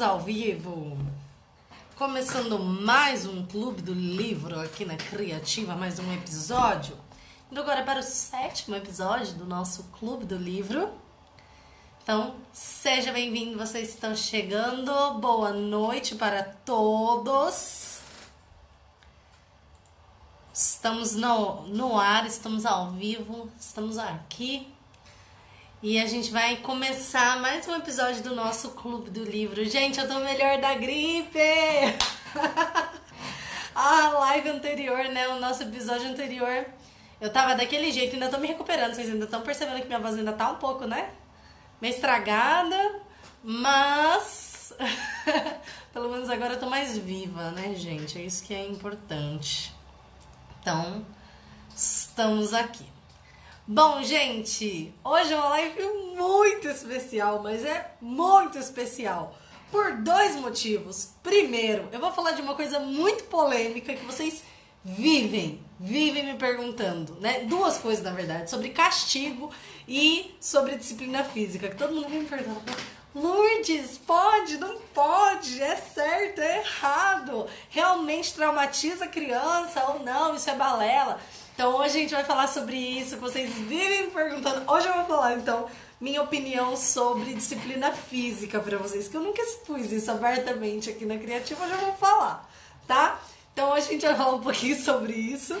Estamos ao vivo, começando mais um Clube do Livro aqui na Criativa, mais um episódio. Indo agora para o sétimo episódio do nosso Clube do Livro. Então, seja bem-vindo, vocês estão chegando. Boa noite para todos. Estamos no, no ar, estamos ao vivo, estamos aqui e a gente vai começar mais um episódio do nosso Clube do Livro. Gente, eu tô melhor da gripe! a live anterior, né? O nosso episódio anterior. Eu tava daquele jeito, ainda tô me recuperando. Vocês ainda estão percebendo que minha voz ainda tá um pouco, né? Meio estragada, mas. Pelo menos agora eu tô mais viva, né, gente? É isso que é importante. Então, estamos aqui. Bom, gente, hoje é uma live muito especial, mas é muito especial. Por dois motivos. Primeiro, eu vou falar de uma coisa muito polêmica que vocês vivem, vivem me perguntando, né? Duas coisas, na verdade, sobre castigo e sobre disciplina física, que todo mundo me perguntando. Lourdes, pode, não pode, é certo, é errado. Realmente traumatiza a criança ou não? Isso é balela. Então hoje a gente vai falar sobre isso vocês vivem perguntando. Hoje eu vou falar então minha opinião sobre disciplina física para vocês, que eu nunca expus isso abertamente aqui na Criativa, hoje eu vou falar, tá? Então hoje a gente vai falar um pouquinho sobre isso.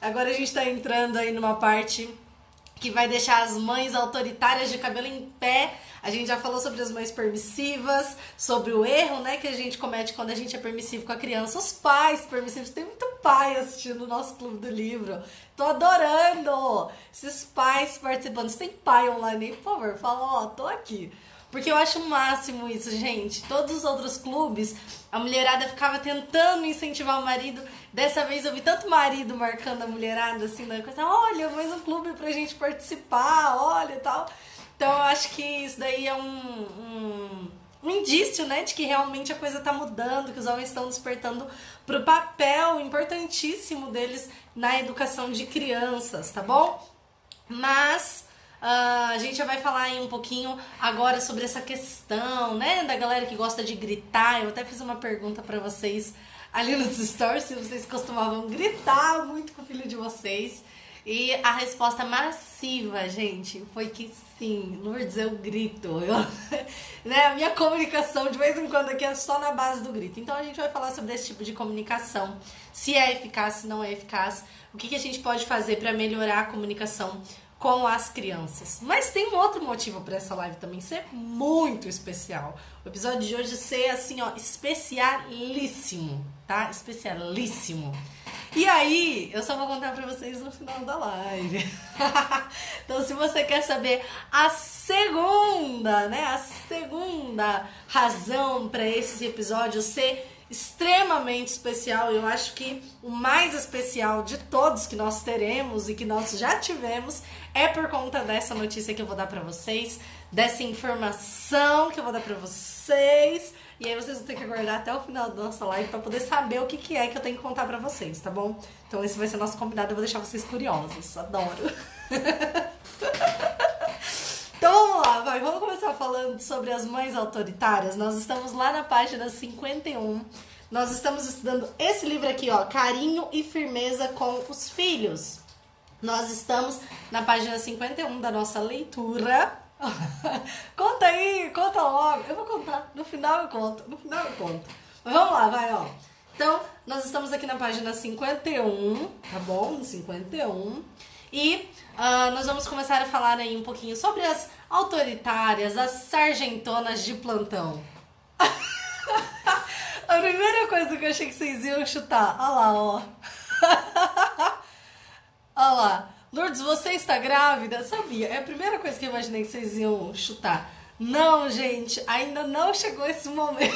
Agora a gente tá entrando aí numa parte que vai deixar as mães autoritárias de cabelo em pé a gente já falou sobre as mães permissivas, sobre o erro, né, que a gente comete quando a gente é permissivo com a criança. Os pais permissivos, tem muito pai assistindo o nosso clube do livro. Tô adorando esses pais participando. Se tem pai online, por favor, fala, ó, oh, tô aqui. Porque eu acho o máximo isso, gente. Todos os outros clubes, a mulherada ficava tentando incentivar o marido. Dessa vez eu vi tanto marido marcando a mulherada assim na coisa. Olha, mais um clube pra gente participar, olha e tal. Então eu acho que isso daí é um, um, um indício, né, de que realmente a coisa está mudando, que os homens estão despertando para o papel importantíssimo deles na educação de crianças, tá bom? Mas uh, a gente já vai falar aí um pouquinho agora sobre essa questão, né, da galera que gosta de gritar. Eu até fiz uma pergunta para vocês ali nos stories se vocês costumavam gritar muito com o filho de vocês. E a resposta massiva, gente, foi que sim. Lourdes, eu grito. Eu, né, a minha comunicação, de vez em quando, aqui é só na base do grito. Então a gente vai falar sobre esse tipo de comunicação. Se é eficaz, se não é eficaz. O que, que a gente pode fazer para melhorar a comunicação com as crianças. Mas tem um outro motivo para essa live também ser muito especial. O episódio de hoje ser assim, ó, especialíssimo, tá? Especialíssimo. E aí, eu só vou contar pra vocês no final da live. então, se você quer saber a segunda, né, a segunda razão para esse episódio ser extremamente especial, eu acho que o mais especial de todos que nós teremos e que nós já tivemos é por conta dessa notícia que eu vou dar para vocês, dessa informação que eu vou dar para vocês e aí vocês vão ter que aguardar até o final da nossa live para poder saber o que, que é que eu tenho que contar para vocês, tá bom? Então esse vai ser nosso convidado, eu vou deixar vocês curiosos. Adoro. então vamos lá, vai. Vamos começar falando sobre as mães autoritárias. Nós estamos lá na página 51. Nós estamos estudando esse livro aqui, ó, Carinho e Firmeza com os Filhos. Nós estamos na página 51 da nossa leitura. conta aí, conta logo. Eu vou contar. No final eu conto. No final eu conto. Mas vamos lá, vai, ó. Então, nós estamos aqui na página 51, tá bom? 51. E uh, nós vamos começar a falar aí um pouquinho sobre as autoritárias, as sargentonas de plantão. a primeira coisa que eu achei que vocês iam chutar, olha lá, ó. olha lá. Lourdes, você está grávida? Sabia. É a primeira coisa que eu imaginei que vocês iam chutar. Não, gente, ainda não chegou esse momento.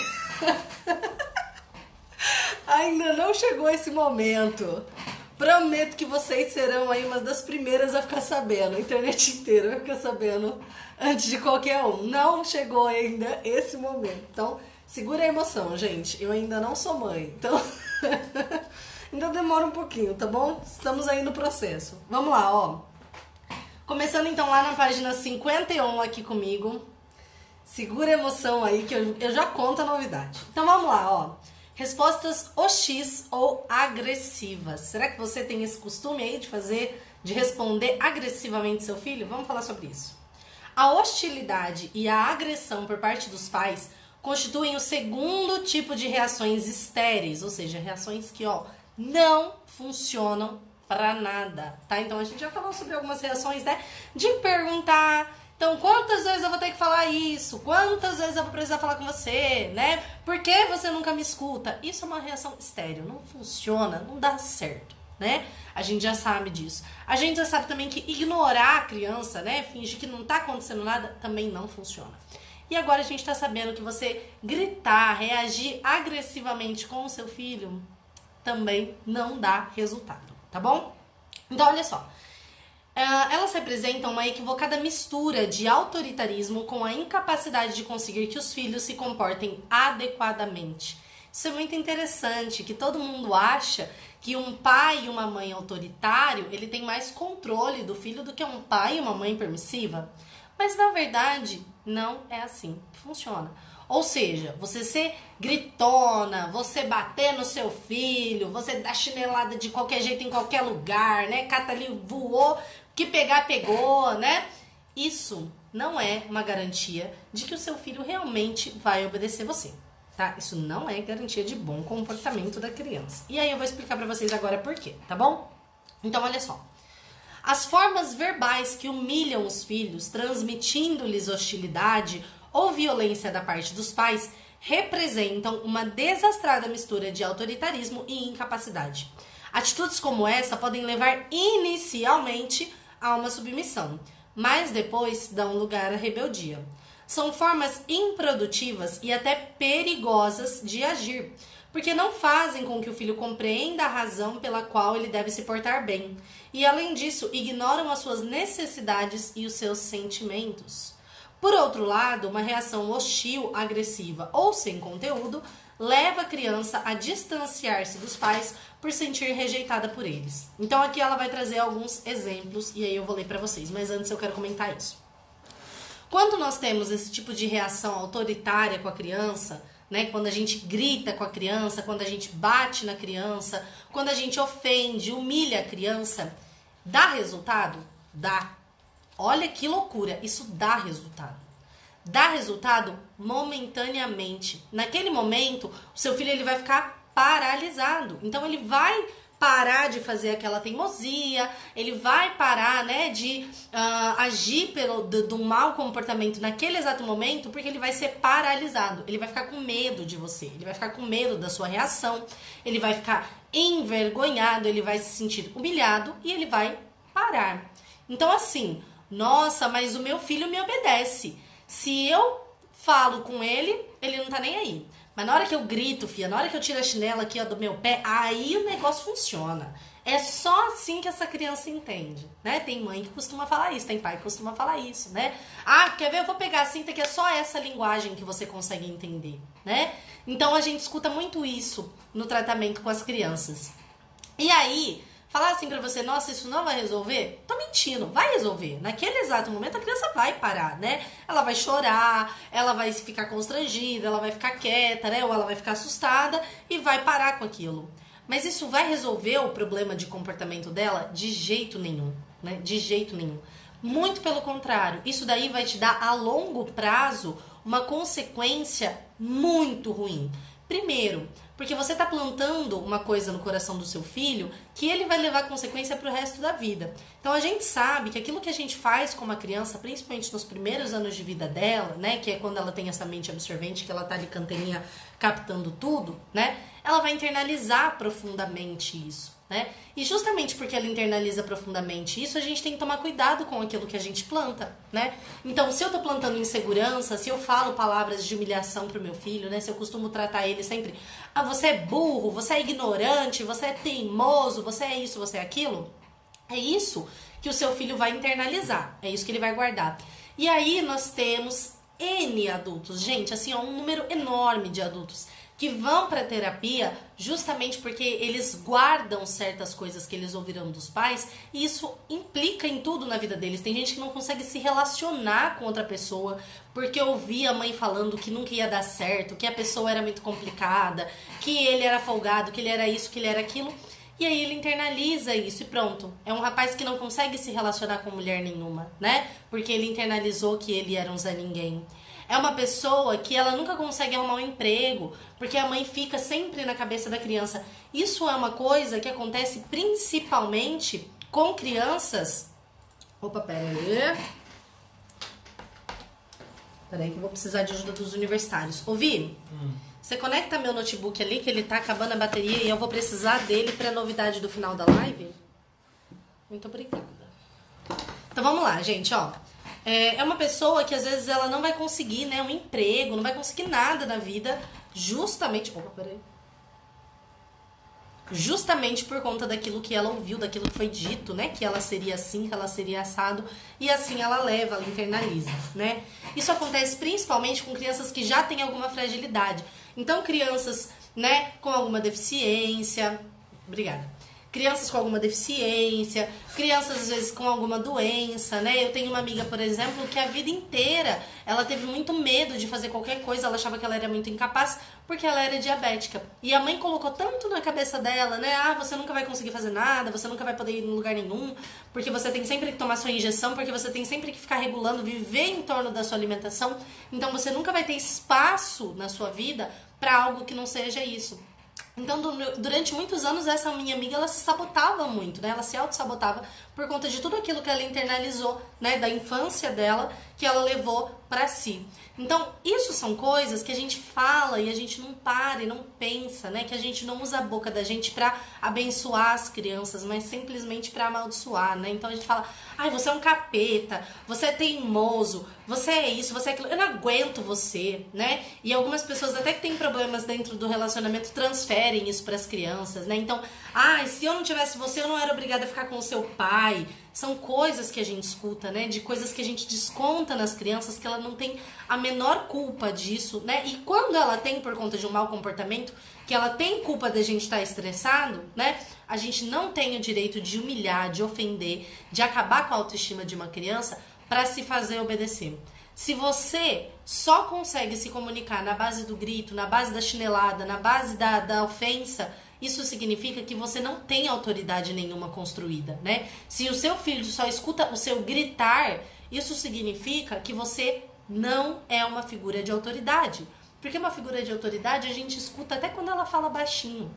ainda não chegou esse momento. Prometo que vocês serão aí uma das primeiras a ficar sabendo. A internet inteira vai ficar sabendo antes de qualquer um. Não chegou ainda esse momento. Então, segura a emoção, gente. Eu ainda não sou mãe. Então. Ainda demora um pouquinho, tá bom? Estamos aí no processo. Vamos lá, ó. Começando então lá na página 51 aqui comigo. Segura a emoção aí que eu, eu já conto a novidade. Então vamos lá, ó. Respostas OX ou agressivas. Será que você tem esse costume aí de fazer, de responder agressivamente seu filho? Vamos falar sobre isso. A hostilidade e a agressão por parte dos pais constituem o segundo tipo de reações estéreis, ou seja, reações que, ó, não funcionam para nada, tá? Então a gente já falou sobre algumas reações, né? De perguntar, então, quantas vezes eu vou ter que falar isso? Quantas vezes eu vou precisar falar com você, né? Por que você nunca me escuta? Isso é uma reação estéreo, não funciona, não dá certo, né? A gente já sabe disso. A gente já sabe também que ignorar a criança, né? Fingir que não tá acontecendo nada, também não funciona. E agora a gente tá sabendo que você gritar, reagir agressivamente com o seu filho também não dá resultado, tá bom? Então, olha só. Ah, elas representam uma equivocada mistura de autoritarismo com a incapacidade de conseguir que os filhos se comportem adequadamente. Isso é muito interessante, que todo mundo acha que um pai e uma mãe autoritário, ele tem mais controle do filho do que um pai e uma mãe permissiva. Mas na verdade, não é assim que funciona. Ou seja, você ser gritona, você bater no seu filho, você dar chinelada de qualquer jeito em qualquer lugar, né? Cata ali voou, que pegar, pegou, né? Isso não é uma garantia de que o seu filho realmente vai obedecer você, tá? Isso não é garantia de bom comportamento da criança. E aí eu vou explicar para vocês agora por quê, tá bom? Então, olha só. As formas verbais que humilham os filhos, transmitindo-lhes hostilidade ou violência da parte dos pais, representam uma desastrada mistura de autoritarismo e incapacidade. Atitudes como essa podem levar inicialmente a uma submissão, mas depois dão lugar à rebeldia. São formas improdutivas e até perigosas de agir, porque não fazem com que o filho compreenda a razão pela qual ele deve se portar bem, e além disso, ignoram as suas necessidades e os seus sentimentos. Por outro lado, uma reação hostil, agressiva ou sem conteúdo leva a criança a distanciar-se dos pais por sentir rejeitada por eles. Então aqui ela vai trazer alguns exemplos e aí eu vou ler para vocês, mas antes eu quero comentar isso. Quando nós temos esse tipo de reação autoritária com a criança, né, quando a gente grita com a criança, quando a gente bate na criança, quando a gente ofende, humilha a criança, dá resultado? Dá. Olha que loucura, isso dá resultado dá resultado momentaneamente. Naquele momento, o seu filho ele vai ficar paralisado. Então ele vai parar de fazer aquela teimosia, ele vai parar, né, de uh, agir pelo do, do mau comportamento naquele exato momento, porque ele vai ser paralisado. Ele vai ficar com medo de você, ele vai ficar com medo da sua reação, ele vai ficar envergonhado, ele vai se sentir humilhado e ele vai parar. Então assim, nossa, mas o meu filho me obedece. Se eu falo com ele, ele não tá nem aí. Mas na hora que eu grito, fia, na hora que eu tiro a chinela aqui ó, do meu pé, aí o negócio funciona. É só assim que essa criança entende, né? Tem mãe que costuma falar isso, tem pai que costuma falar isso, né? Ah, quer ver? Eu vou pegar a cinta que é só essa linguagem que você consegue entender, né? Então a gente escuta muito isso no tratamento com as crianças. E aí, falar assim para você, nossa, isso não vai resolver? Tô mentindo, vai resolver. Naquele exato momento a criança vai parar, né? Ela vai chorar, ela vai ficar constrangida, ela vai ficar quieta, né? Ou ela vai ficar assustada e vai parar com aquilo. Mas isso vai resolver o problema de comportamento dela? De jeito nenhum, né? De jeito nenhum. Muito pelo contrário, isso daí vai te dar a longo prazo uma consequência muito ruim. Primeiro, porque você está plantando uma coisa no coração do seu filho que ele vai levar consequência para o resto da vida. Então a gente sabe que aquilo que a gente faz com uma criança, principalmente nos primeiros anos de vida dela, né, que é quando ela tem essa mente absorvente, que ela tá ali canteirinha captando tudo, né, ela vai internalizar profundamente isso né? E justamente porque ela internaliza profundamente isso, a gente tem que tomar cuidado com aquilo que a gente planta, né? Então, se eu tô plantando insegurança, se eu falo palavras de humilhação pro meu filho, né? Se eu costumo tratar ele sempre, ah, você é burro, você é ignorante, você é teimoso, você é isso, você é aquilo, é isso que o seu filho vai internalizar, é isso que ele vai guardar. E aí nós temos N adultos, gente, assim, ó, um número enorme de adultos que vão para terapia justamente porque eles guardam certas coisas que eles ouviram dos pais e isso implica em tudo na vida deles. Tem gente que não consegue se relacionar com outra pessoa porque ouvia a mãe falando que nunca ia dar certo, que a pessoa era muito complicada, que ele era folgado, que ele era isso, que ele era aquilo. E aí ele internaliza isso e pronto. É um rapaz que não consegue se relacionar com mulher nenhuma, né? Porque ele internalizou que ele era um Zé Ninguém. É uma pessoa que ela nunca consegue arrumar um emprego, porque a mãe fica sempre na cabeça da criança. Isso é uma coisa que acontece principalmente com crianças. Opa, pera aí. Peraí que eu vou precisar de ajuda dos universitários. Ouvi? Hum. Você conecta meu notebook ali, que ele tá acabando a bateria e eu vou precisar dele pra novidade do final da live? Muito obrigada. Então vamos lá, gente, ó. É, é uma pessoa que às vezes ela não vai conseguir, né, um emprego, não vai conseguir nada na vida, justamente. Opa, peraí justamente por conta daquilo que ela ouviu, daquilo que foi dito, né? Que ela seria assim, que ela seria assado, e assim ela leva, ela internaliza, né? Isso acontece principalmente com crianças que já têm alguma fragilidade. Então, crianças, né, com alguma deficiência. Obrigada crianças com alguma deficiência, crianças às vezes com alguma doença, né? Eu tenho uma amiga, por exemplo, que a vida inteira ela teve muito medo de fazer qualquer coisa, ela achava que ela era muito incapaz porque ela era diabética. E a mãe colocou tanto na cabeça dela, né? Ah, você nunca vai conseguir fazer nada, você nunca vai poder ir em lugar nenhum, porque você tem sempre que tomar sua injeção, porque você tem sempre que ficar regulando, viver em torno da sua alimentação. Então você nunca vai ter espaço na sua vida para algo que não seja isso. Então, durante muitos anos, essa minha amiga, ela se sabotava muito, né? Ela se auto-sabotava por conta de tudo aquilo que ela internalizou, né? Da infância dela, que ela levou para si. Então, isso são coisas que a gente fala e a gente não para e não pensa, né? Que a gente não usa a boca da gente para abençoar as crianças, mas simplesmente para amaldiçoar, né? Então a gente fala: "Ai, você é um capeta, você é teimoso, você é isso, você é aquilo, eu não aguento você", né? E algumas pessoas até que têm problemas dentro do relacionamento transferem isso para as crianças, né? Então, "Ai, se eu não tivesse você, eu não era obrigada a ficar com o seu pai" são coisas que a gente escuta, né? De coisas que a gente desconta nas crianças que ela não tem a menor culpa disso, né? E quando ela tem por conta de um mau comportamento, que ela tem culpa da gente estar estressado, né? A gente não tem o direito de humilhar, de ofender, de acabar com a autoestima de uma criança para se fazer obedecer. Se você só consegue se comunicar na base do grito, na base da chinelada, na base da, da ofensa, isso significa que você não tem autoridade nenhuma construída, né? Se o seu filho só escuta o seu gritar, isso significa que você não é uma figura de autoridade. Porque uma figura de autoridade a gente escuta até quando ela fala baixinho,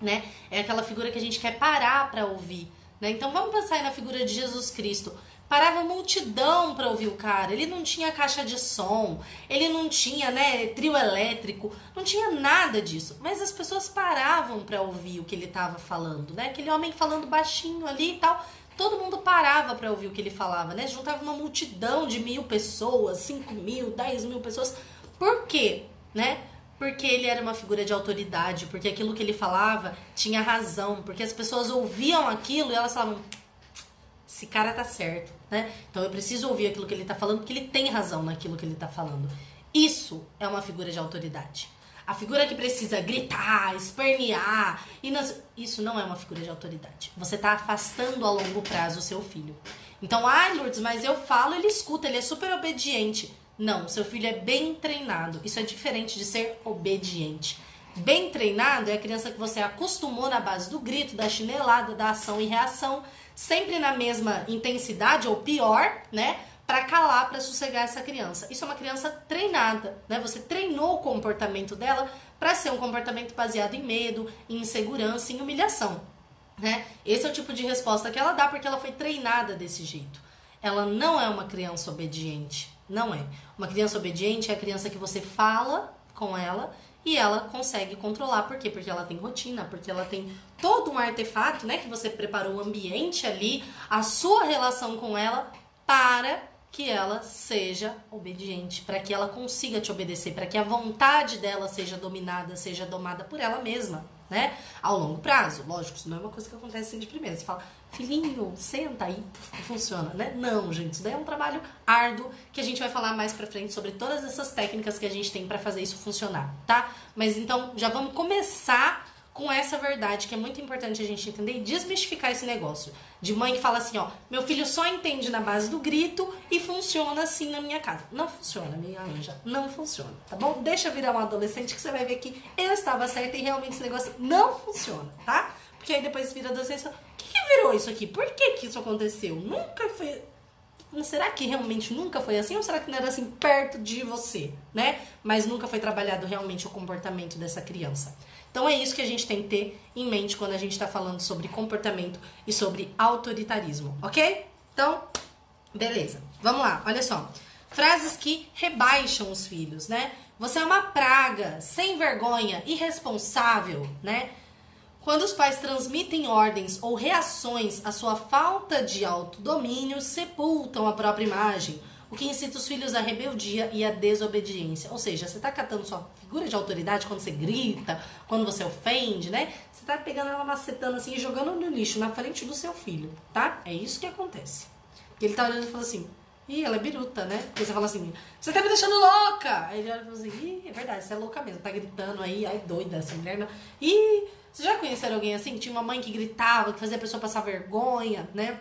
né? É aquela figura que a gente quer parar para ouvir, né? Então vamos pensar aí na figura de Jesus Cristo parava multidão para ouvir o cara. Ele não tinha caixa de som, ele não tinha, né, trio elétrico, não tinha nada disso. Mas as pessoas paravam para ouvir o que ele estava falando, né? Aquele homem falando baixinho ali e tal. Todo mundo parava para ouvir o que ele falava, né? Juntava uma multidão de mil pessoas, cinco mil, dez mil pessoas. Por quê, né? Porque ele era uma figura de autoridade, porque aquilo que ele falava tinha razão, porque as pessoas ouviam aquilo e elas falavam, esse cara tá certo, né? Então eu preciso ouvir aquilo que ele tá falando, porque ele tem razão naquilo que ele tá falando. Isso é uma figura de autoridade. A figura que precisa gritar, espernear, e nas... isso não é uma figura de autoridade. Você tá afastando a longo prazo o seu filho. Então, ah, Lourdes, mas eu falo, ele escuta, ele é super obediente. Não, seu filho é bem treinado. Isso é diferente de ser obediente. Bem treinado é a criança que você acostumou na base do grito, da chinelada, da ação e reação sempre na mesma intensidade ou pior, né? Para calar, para sossegar essa criança. Isso é uma criança treinada, né? Você treinou o comportamento dela para ser um comportamento baseado em medo, em insegurança, em humilhação, né? Esse é o tipo de resposta que ela dá porque ela foi treinada desse jeito. Ela não é uma criança obediente, não é. Uma criança obediente é a criança que você fala com ela e ela consegue controlar. Por quê? Porque ela tem rotina, porque ela tem todo um artefato, né? Que você preparou o ambiente ali, a sua relação com ela para que ela seja obediente, para que ela consiga te obedecer, para que a vontade dela seja dominada, seja domada por ela mesma. Né? Ao longo prazo. Lógico, isso não é uma coisa que acontece assim de primeira. Você fala, filhinho, senta aí, funciona, né? Não, gente, isso daí é um trabalho árduo que a gente vai falar mais pra frente sobre todas essas técnicas que a gente tem para fazer isso funcionar, tá? Mas então, já vamos começar com essa verdade que é muito importante a gente entender e desmistificar esse negócio. De mãe que fala assim, ó, meu filho só entende na base do grito e funciona assim na minha casa. Não funciona, minha anja, não funciona, tá bom? Deixa virar um adolescente que você vai ver que eu estava certa e realmente esse negócio não funciona, tá? Porque aí depois vira adolescente e fala, o que, que virou isso aqui? Por que que isso aconteceu? Nunca foi será que realmente nunca foi assim ou será que não era assim perto de você, né? Mas nunca foi trabalhado realmente o comportamento dessa criança. Então é isso que a gente tem que ter em mente quando a gente está falando sobre comportamento e sobre autoritarismo, ok? Então, beleza. Vamos lá, olha só. Frases que rebaixam os filhos, né? Você é uma praga, sem vergonha, irresponsável, né? Quando os pais transmitem ordens ou reações à sua falta de autodomínio, sepultam a própria imagem o que incita os filhos à rebeldia e à desobediência. Ou seja, você está catando sua figura de autoridade quando você grita, quando você ofende, né? Você está pegando ela macetando assim e jogando no lixo na frente do seu filho, tá? É isso que acontece. E ele tá olhando e fala assim: Ih, ela é biruta, né? Porque você fala assim, você tá me deixando louca! Aí ele olha e fala assim, Ih, é verdade, você é louca mesmo, tá gritando aí, ai doida mulher. Não. Ih, vocês já conheceram alguém assim? Tinha uma mãe que gritava, que fazia a pessoa passar vergonha, né?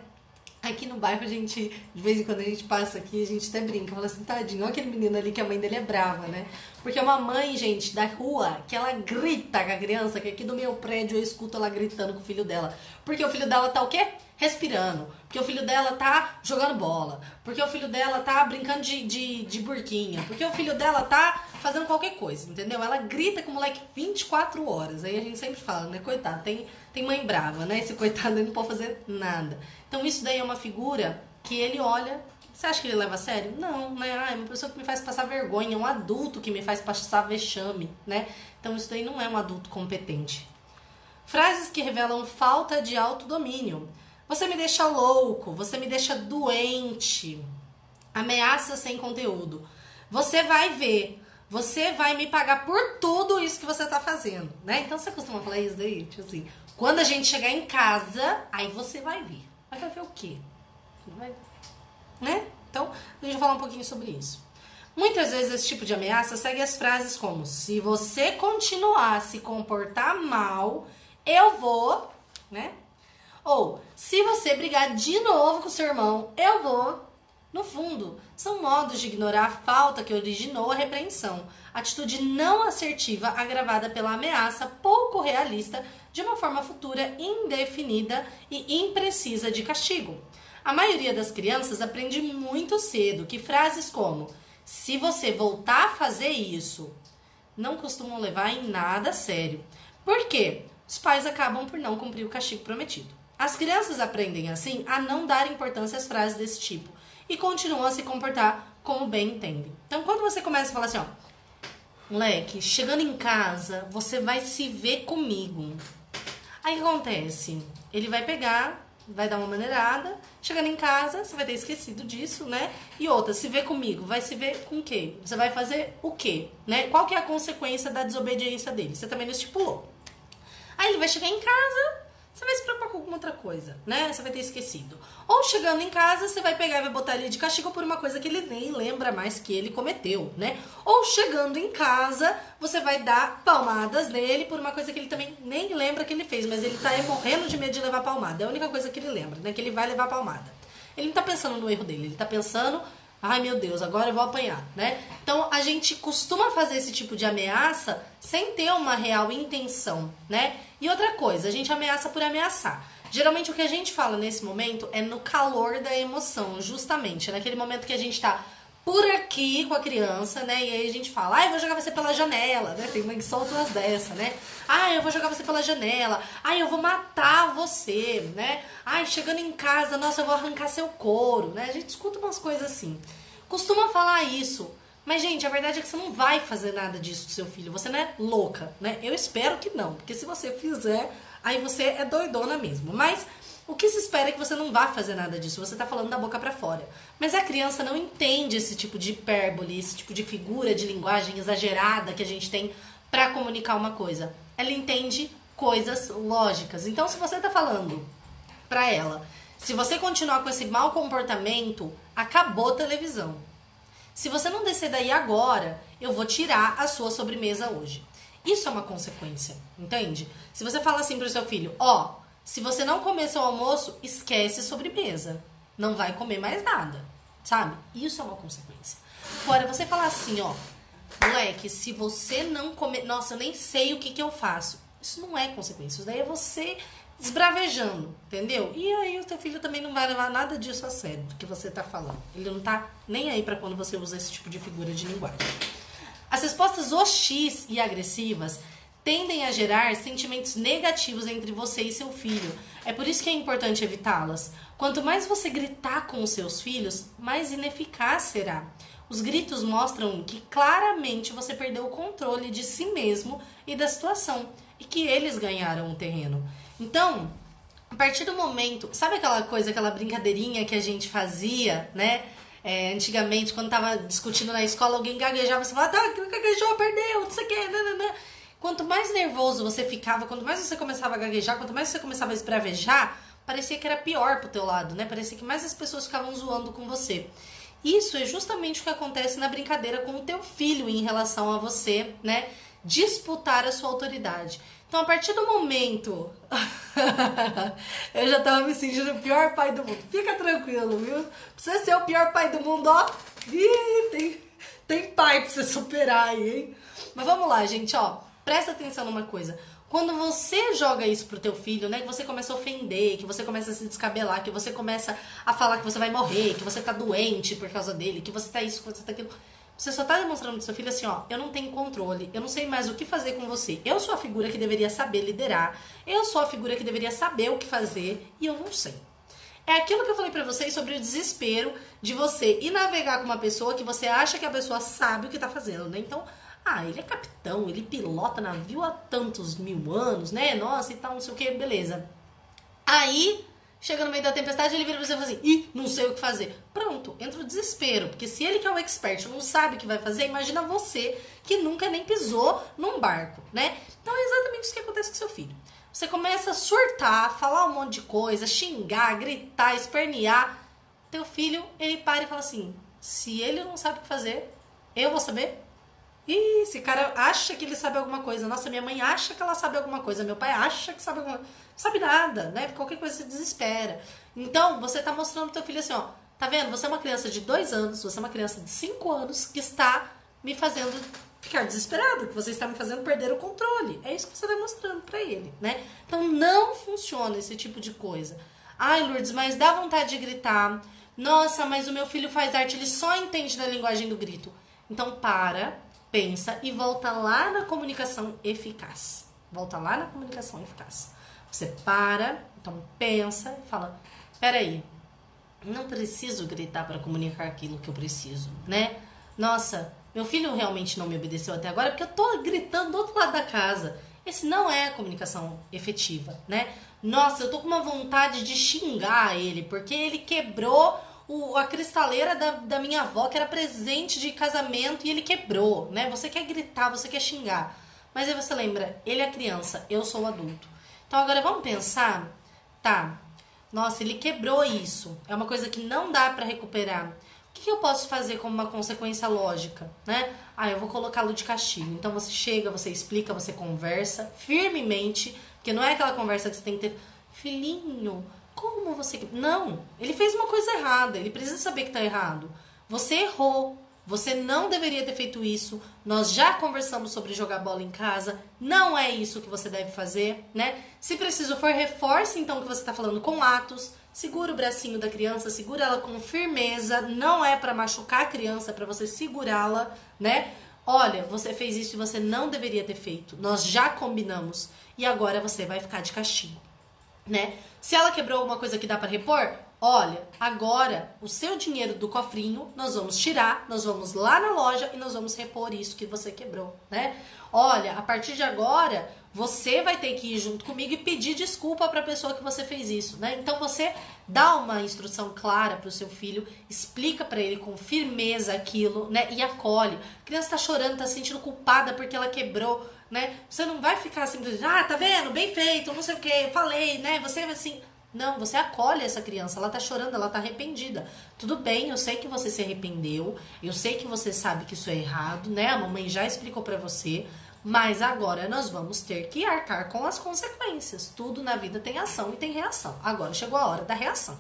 Aqui no bairro a gente, de vez em quando a gente passa aqui, a gente até brinca, fala assim, tadinho, olha aquele menino ali que a mãe dele é brava, né? Porque é uma mãe, gente, da rua, que ela grita com a criança, que aqui do meu prédio eu escuto ela gritando com o filho dela. Porque o filho dela tá o quê? Respirando. Porque o filho dela tá jogando bola. Porque o filho dela tá brincando de, de, de burquinha. Porque o filho dela tá fazendo qualquer coisa, entendeu? Ela grita com o moleque 24 horas. Aí a gente sempre fala, né? Coitado, tem, tem mãe brava, né? Esse coitado não pode fazer nada. Então isso daí é uma figura que ele olha. Você acha que ele leva a sério? Não, né? Ah, é uma pessoa que me faz passar vergonha, um adulto que me faz passar vexame, né? Então isso daí não é um adulto competente. Frases que revelam falta de autodomínio. Você me deixa louco, você me deixa doente. Ameaça sem conteúdo. Você vai ver, você vai me pagar por tudo isso que você tá fazendo, né? Então você costuma falar isso daí, tipo assim, quando a gente chegar em casa, aí você vai ver. Vai ver o quê? Vai... Né? Então, a gente vai falar um pouquinho sobre isso. Muitas vezes esse tipo de ameaça segue as frases como: se você continuar a se comportar mal, eu vou, né? Ou se você brigar de novo com seu irmão, eu vou. No fundo, são modos de ignorar a falta que originou a repreensão, atitude não assertiva agravada pela ameaça pouco realista de uma forma futura indefinida e imprecisa de castigo. A maioria das crianças aprende muito cedo que frases como se você voltar a fazer isso não costumam levar em nada a sério. Por quê? Os pais acabam por não cumprir o castigo prometido. As crianças aprendem assim a não dar importância às frases desse tipo e continuam a se comportar como bem entendem. Então, quando você começa a falar assim, ó, moleque, chegando em casa, você vai se ver comigo. Aí o que acontece? Ele vai pegar, vai dar uma maneirada, chegando em casa, você vai ter esquecido disso, né? E outra, se ver comigo, vai se ver com o quê? Você vai fazer o quê? Né? Qual que é a consequência da desobediência dele? Você também não estipulou. Aí ele vai chegar em casa, você vai se preocupar com alguma outra coisa, né? Você vai ter esquecido. Ou chegando em casa, você vai pegar e vai botar ele de castigo por uma coisa que ele nem lembra mais que ele cometeu, né? Ou chegando em casa, você vai dar palmadas nele por uma coisa que ele também nem lembra que ele fez, mas ele tá morrendo de medo de levar palmada. É a única coisa que ele lembra, né? Que ele vai levar palmada. Ele não tá pensando no erro dele, ele tá pensando Ai meu Deus, agora eu vou apanhar, né? Então a gente costuma fazer esse tipo de ameaça sem ter uma real intenção, né? E outra coisa, a gente ameaça por ameaçar. Geralmente o que a gente fala nesse momento é no calor da emoção, justamente, naquele momento que a gente tá por aqui com a criança, né? E aí a gente fala, ai, ah, vou jogar você pela janela, né? Tem mãe que solta umas dessa, né? Ai, eu vou jogar você pela janela. Ai, eu vou matar você, né? Ai, chegando em casa, nossa, eu vou arrancar seu couro, né? A gente escuta umas coisas assim. Costuma falar isso. Mas, gente, a verdade é que você não vai fazer nada disso com seu filho. Você não é louca, né? Eu espero que não. Porque se você fizer, aí você é doidona mesmo. Mas o que se espera é que você não vá fazer nada disso. Você tá falando da boca para fora. Mas a criança não entende esse tipo de hipérbole, esse tipo de figura de linguagem exagerada que a gente tem para comunicar uma coisa. Ela entende coisas lógicas. Então, se você tá falando pra ela, se você continuar com esse mau comportamento, acabou a televisão. Se você não descer daí agora, eu vou tirar a sua sobremesa hoje. Isso é uma consequência, entende? Se você fala assim pro seu filho, ó, oh, se você não comer seu almoço, esquece sobremesa. Não vai comer mais nada, sabe? Isso é uma consequência. Agora, você falar assim, ó, moleque, se você não comer. Nossa, eu nem sei o que, que eu faço. Isso não é consequência. Isso daí é você esbravejando, entendeu? E aí o teu filho também não vai levar nada disso a sério, do que você tá falando. Ele não tá nem aí para quando você usa esse tipo de figura de linguagem. As respostas hostis e agressivas tendem a gerar sentimentos negativos entre você e seu filho. É por isso que é importante evitá-las. Quanto mais você gritar com os seus filhos, mais ineficaz será. Os gritos mostram que claramente você perdeu o controle de si mesmo e da situação e que eles ganharam o terreno. Então, a partir do momento, sabe aquela coisa, aquela brincadeirinha que a gente fazia, né? É, antigamente, quando tava discutindo na escola, alguém gaguejava, você falava, tá, gaguejou, perdeu, não sei o que, nananã. Quanto mais nervoso você ficava, quanto mais você começava a gaguejar, quanto mais você começava a esbravejar, parecia que era pior pro teu lado, né? Parecia que mais as pessoas ficavam zoando com você. Isso é justamente o que acontece na brincadeira com o teu filho em relação a você, né? Disputar a sua autoridade. Então, a partir do momento. eu já tava me sentindo o pior pai do mundo. Fica tranquilo, viu? Precisa ser o pior pai do mundo, ó. Ih, tem, tem pai pra você superar aí, hein? Mas vamos lá, gente, ó. Presta atenção numa coisa. Quando você joga isso pro teu filho, né, que você começa a ofender, que você começa a se descabelar, que você começa a falar que você vai morrer, que você tá doente por causa dele, que você tá isso, que você tá aquilo. Você só tá demonstrando pro seu filho assim, ó, eu não tenho controle, eu não sei mais o que fazer com você. Eu sou a figura que deveria saber liderar, eu sou a figura que deveria saber o que fazer e eu não sei. É aquilo que eu falei para vocês sobre o desespero de você ir navegar com uma pessoa que você acha que a pessoa sabe o que tá fazendo, né? Então, ah, ele é capitão, ele pilota navio há tantos mil anos, né? Nossa, e tal, não sei o que, beleza. Aí, chega no meio da tempestade, ele vira pra você e fala assim: ih, não sei o que fazer. Pronto, entra o desespero. Porque se ele que é o expert não sabe o que vai fazer, imagina você que nunca nem pisou num barco, né? Então é exatamente isso que acontece com seu filho. Você começa a surtar, falar um monte de coisa, xingar, gritar, espernear. Teu filho, ele para e fala assim: se ele não sabe o que fazer, eu vou saber. Ih, esse cara acha que ele sabe alguma coisa. Nossa, minha mãe acha que ela sabe alguma coisa. Meu pai acha que sabe alguma coisa. Sabe nada, né? Qualquer coisa se desespera. Então, você tá mostrando pro teu filho assim, ó. Tá vendo? Você é uma criança de dois anos, você é uma criança de cinco anos que está me fazendo ficar desesperado, que você está me fazendo perder o controle. É isso que você está mostrando para ele, né? Então não funciona esse tipo de coisa. Ai, Lourdes, mas dá vontade de gritar. Nossa, mas o meu filho faz arte, ele só entende na linguagem do grito. Então para, pensa e volta lá na comunicação eficaz. Volta lá na comunicação eficaz. Você para, então pensa e fala: peraí, não preciso gritar para comunicar aquilo que eu preciso, né? Nossa, meu filho realmente não me obedeceu até agora porque eu tô gritando do outro lado da casa. Esse não é a comunicação efetiva, né? Nossa, eu tô com uma vontade de xingar ele porque ele quebrou o, a cristaleira da, da minha avó, que era presente de casamento, e ele quebrou, né? Você quer gritar, você quer xingar. Mas aí você lembra, ele é criança, eu sou adulto. Então agora vamos pensar, tá? Nossa, ele quebrou isso. É uma coisa que não dá para recuperar. O que, eu posso fazer como uma consequência lógica, né? Ah, eu vou colocá-lo de castigo. Então você chega, você explica, você conversa firmemente, porque não é aquela conversa que você tem que ter, filhinho, como você. Não, ele fez uma coisa errada, ele precisa saber que tá errado. Você errou, você não deveria ter feito isso. Nós já conversamos sobre jogar bola em casa. Não é isso que você deve fazer, né? Se preciso for, reforce então o que você está falando com atos. Segura o bracinho da criança, segura ela com firmeza. Não é para machucar a criança, é para você segurá-la, né? Olha, você fez isso e você não deveria ter feito. Nós já combinamos e agora você vai ficar de castigo né? Se ela quebrou uma coisa que dá para repor, olha, agora o seu dinheiro do cofrinho nós vamos tirar, nós vamos lá na loja e nós vamos repor isso que você quebrou, né? Olha, a partir de agora você vai ter que ir junto comigo e pedir desculpa para a pessoa que você fez isso, né? Então você dá uma instrução clara para o seu filho, explica para ele com firmeza aquilo, né? E acolhe. A criança está chorando, está se sentindo culpada porque ela quebrou né? Você não vai ficar simplesmente, ah, tá vendo? Bem feito, não sei o que, falei, né? Você assim. Não, você acolhe essa criança, ela tá chorando, ela tá arrependida. Tudo bem, eu sei que você se arrependeu, eu sei que você sabe que isso é errado, né? A mamãe já explicou para você, mas agora nós vamos ter que arcar com as consequências. Tudo na vida tem ação e tem reação. Agora chegou a hora da reação.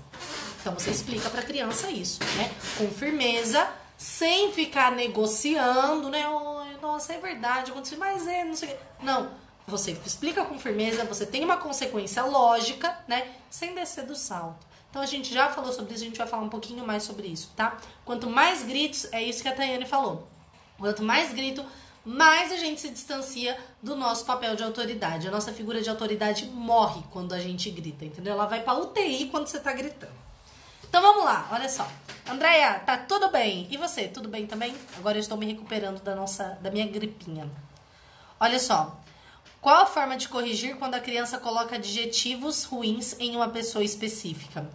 Então você explica para a criança isso, né? Com firmeza, sem ficar negociando, né? Oh, nossa, é verdade, aconteceu, mas é, não sei o quê. Não você explica com firmeza, você tem uma consequência lógica, né? Sem descer do salto. Então a gente já falou sobre isso, a gente vai falar um pouquinho mais sobre isso, tá? Quanto mais gritos, é isso que a Tayane falou. Quanto mais grito, mais a gente se distancia do nosso papel de autoridade. A nossa figura de autoridade morre quando a gente grita, entendeu? Ela vai pra UTI quando você tá gritando. Então vamos lá, olha só. Andréia, tá tudo bem? E você, tudo bem também? Agora eu estou me recuperando da nossa da minha gripinha. Olha só, qual a forma de corrigir quando a criança coloca adjetivos ruins em uma pessoa específica?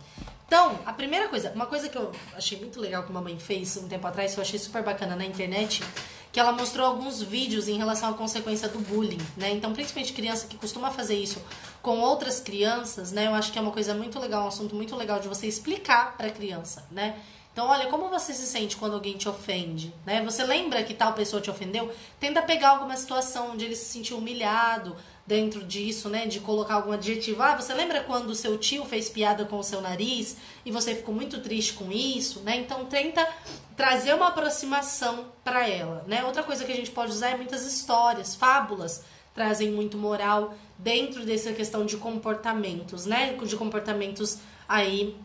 Então, a primeira coisa, uma coisa que eu achei muito legal que a mamãe fez um tempo atrás, que eu achei super bacana na internet, que ela mostrou alguns vídeos em relação à consequência do bullying, né? Então, principalmente criança que costuma fazer isso com outras crianças, né? Eu acho que é uma coisa muito legal, um assunto muito legal de você explicar para a criança, né? Então, olha, como você se sente quando alguém te ofende, né? Você lembra que tal pessoa te ofendeu? Tenta pegar alguma situação onde ele se sentiu humilhado dentro disso, né? De colocar algum adjetivo. Ah, você lembra quando seu tio fez piada com o seu nariz e você ficou muito triste com isso, né? Então, tenta trazer uma aproximação para ela, né? Outra coisa que a gente pode usar é muitas histórias, fábulas trazem muito moral dentro dessa questão de comportamentos, né? De comportamentos aí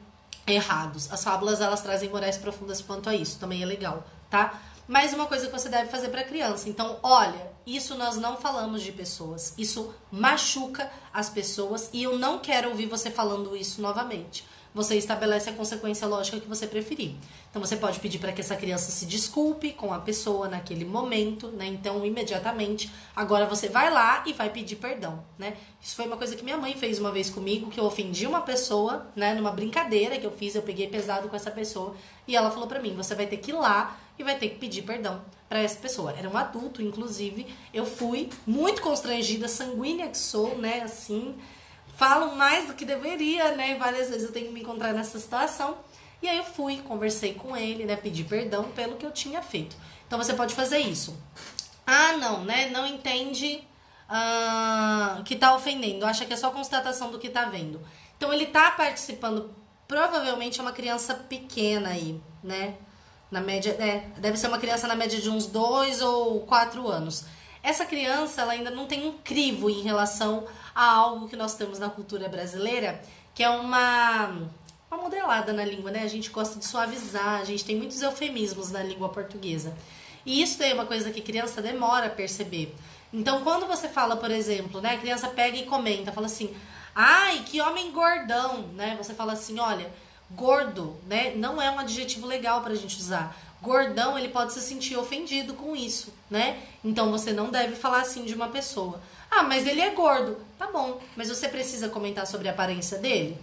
errados. As fábulas elas trazem morais profundas quanto a isso, também é legal, tá? Mais uma coisa que você deve fazer para criança. Então, olha, isso nós não falamos de pessoas. Isso machuca as pessoas e eu não quero ouvir você falando isso novamente você estabelece a consequência lógica que você preferir. Então você pode pedir para que essa criança se desculpe com a pessoa naquele momento, né? Então, imediatamente, agora você vai lá e vai pedir perdão, né? Isso foi uma coisa que minha mãe fez uma vez comigo, que eu ofendi uma pessoa, né, numa brincadeira que eu fiz, eu peguei pesado com essa pessoa, e ela falou para mim: "Você vai ter que ir lá e vai ter que pedir perdão para essa pessoa". Era um adulto, inclusive. Eu fui muito constrangida, sanguínea que sou, né, assim, falam mais do que deveria, né? Várias vezes eu tenho que me encontrar nessa situação. E aí eu fui, conversei com ele, né? Pedi perdão pelo que eu tinha feito. Então você pode fazer isso. Ah, não, né? Não entende uh, que tá ofendendo. Acha que é só constatação do que tá vendo. Então ele tá participando. Provavelmente é uma criança pequena aí, né? Na média, é, deve ser uma criança na média de uns dois ou quatro anos. Essa criança, ela ainda não tem um crivo em relação a algo que nós temos na cultura brasileira, que é uma, uma modelada na língua, né? A gente gosta de suavizar, a gente tem muitos eufemismos na língua portuguesa. E isso é uma coisa que criança demora a perceber. Então, quando você fala, por exemplo, né, a criança pega e comenta, fala assim: "Ai, que homem gordão", né? Você fala assim: "Olha, gordo, né, não é um adjetivo legal pra gente usar. Gordão, ele pode se sentir ofendido com isso, né? Então você não deve falar assim de uma pessoa. Ah, mas ele é gordo. Tá bom, mas você precisa comentar sobre a aparência dele?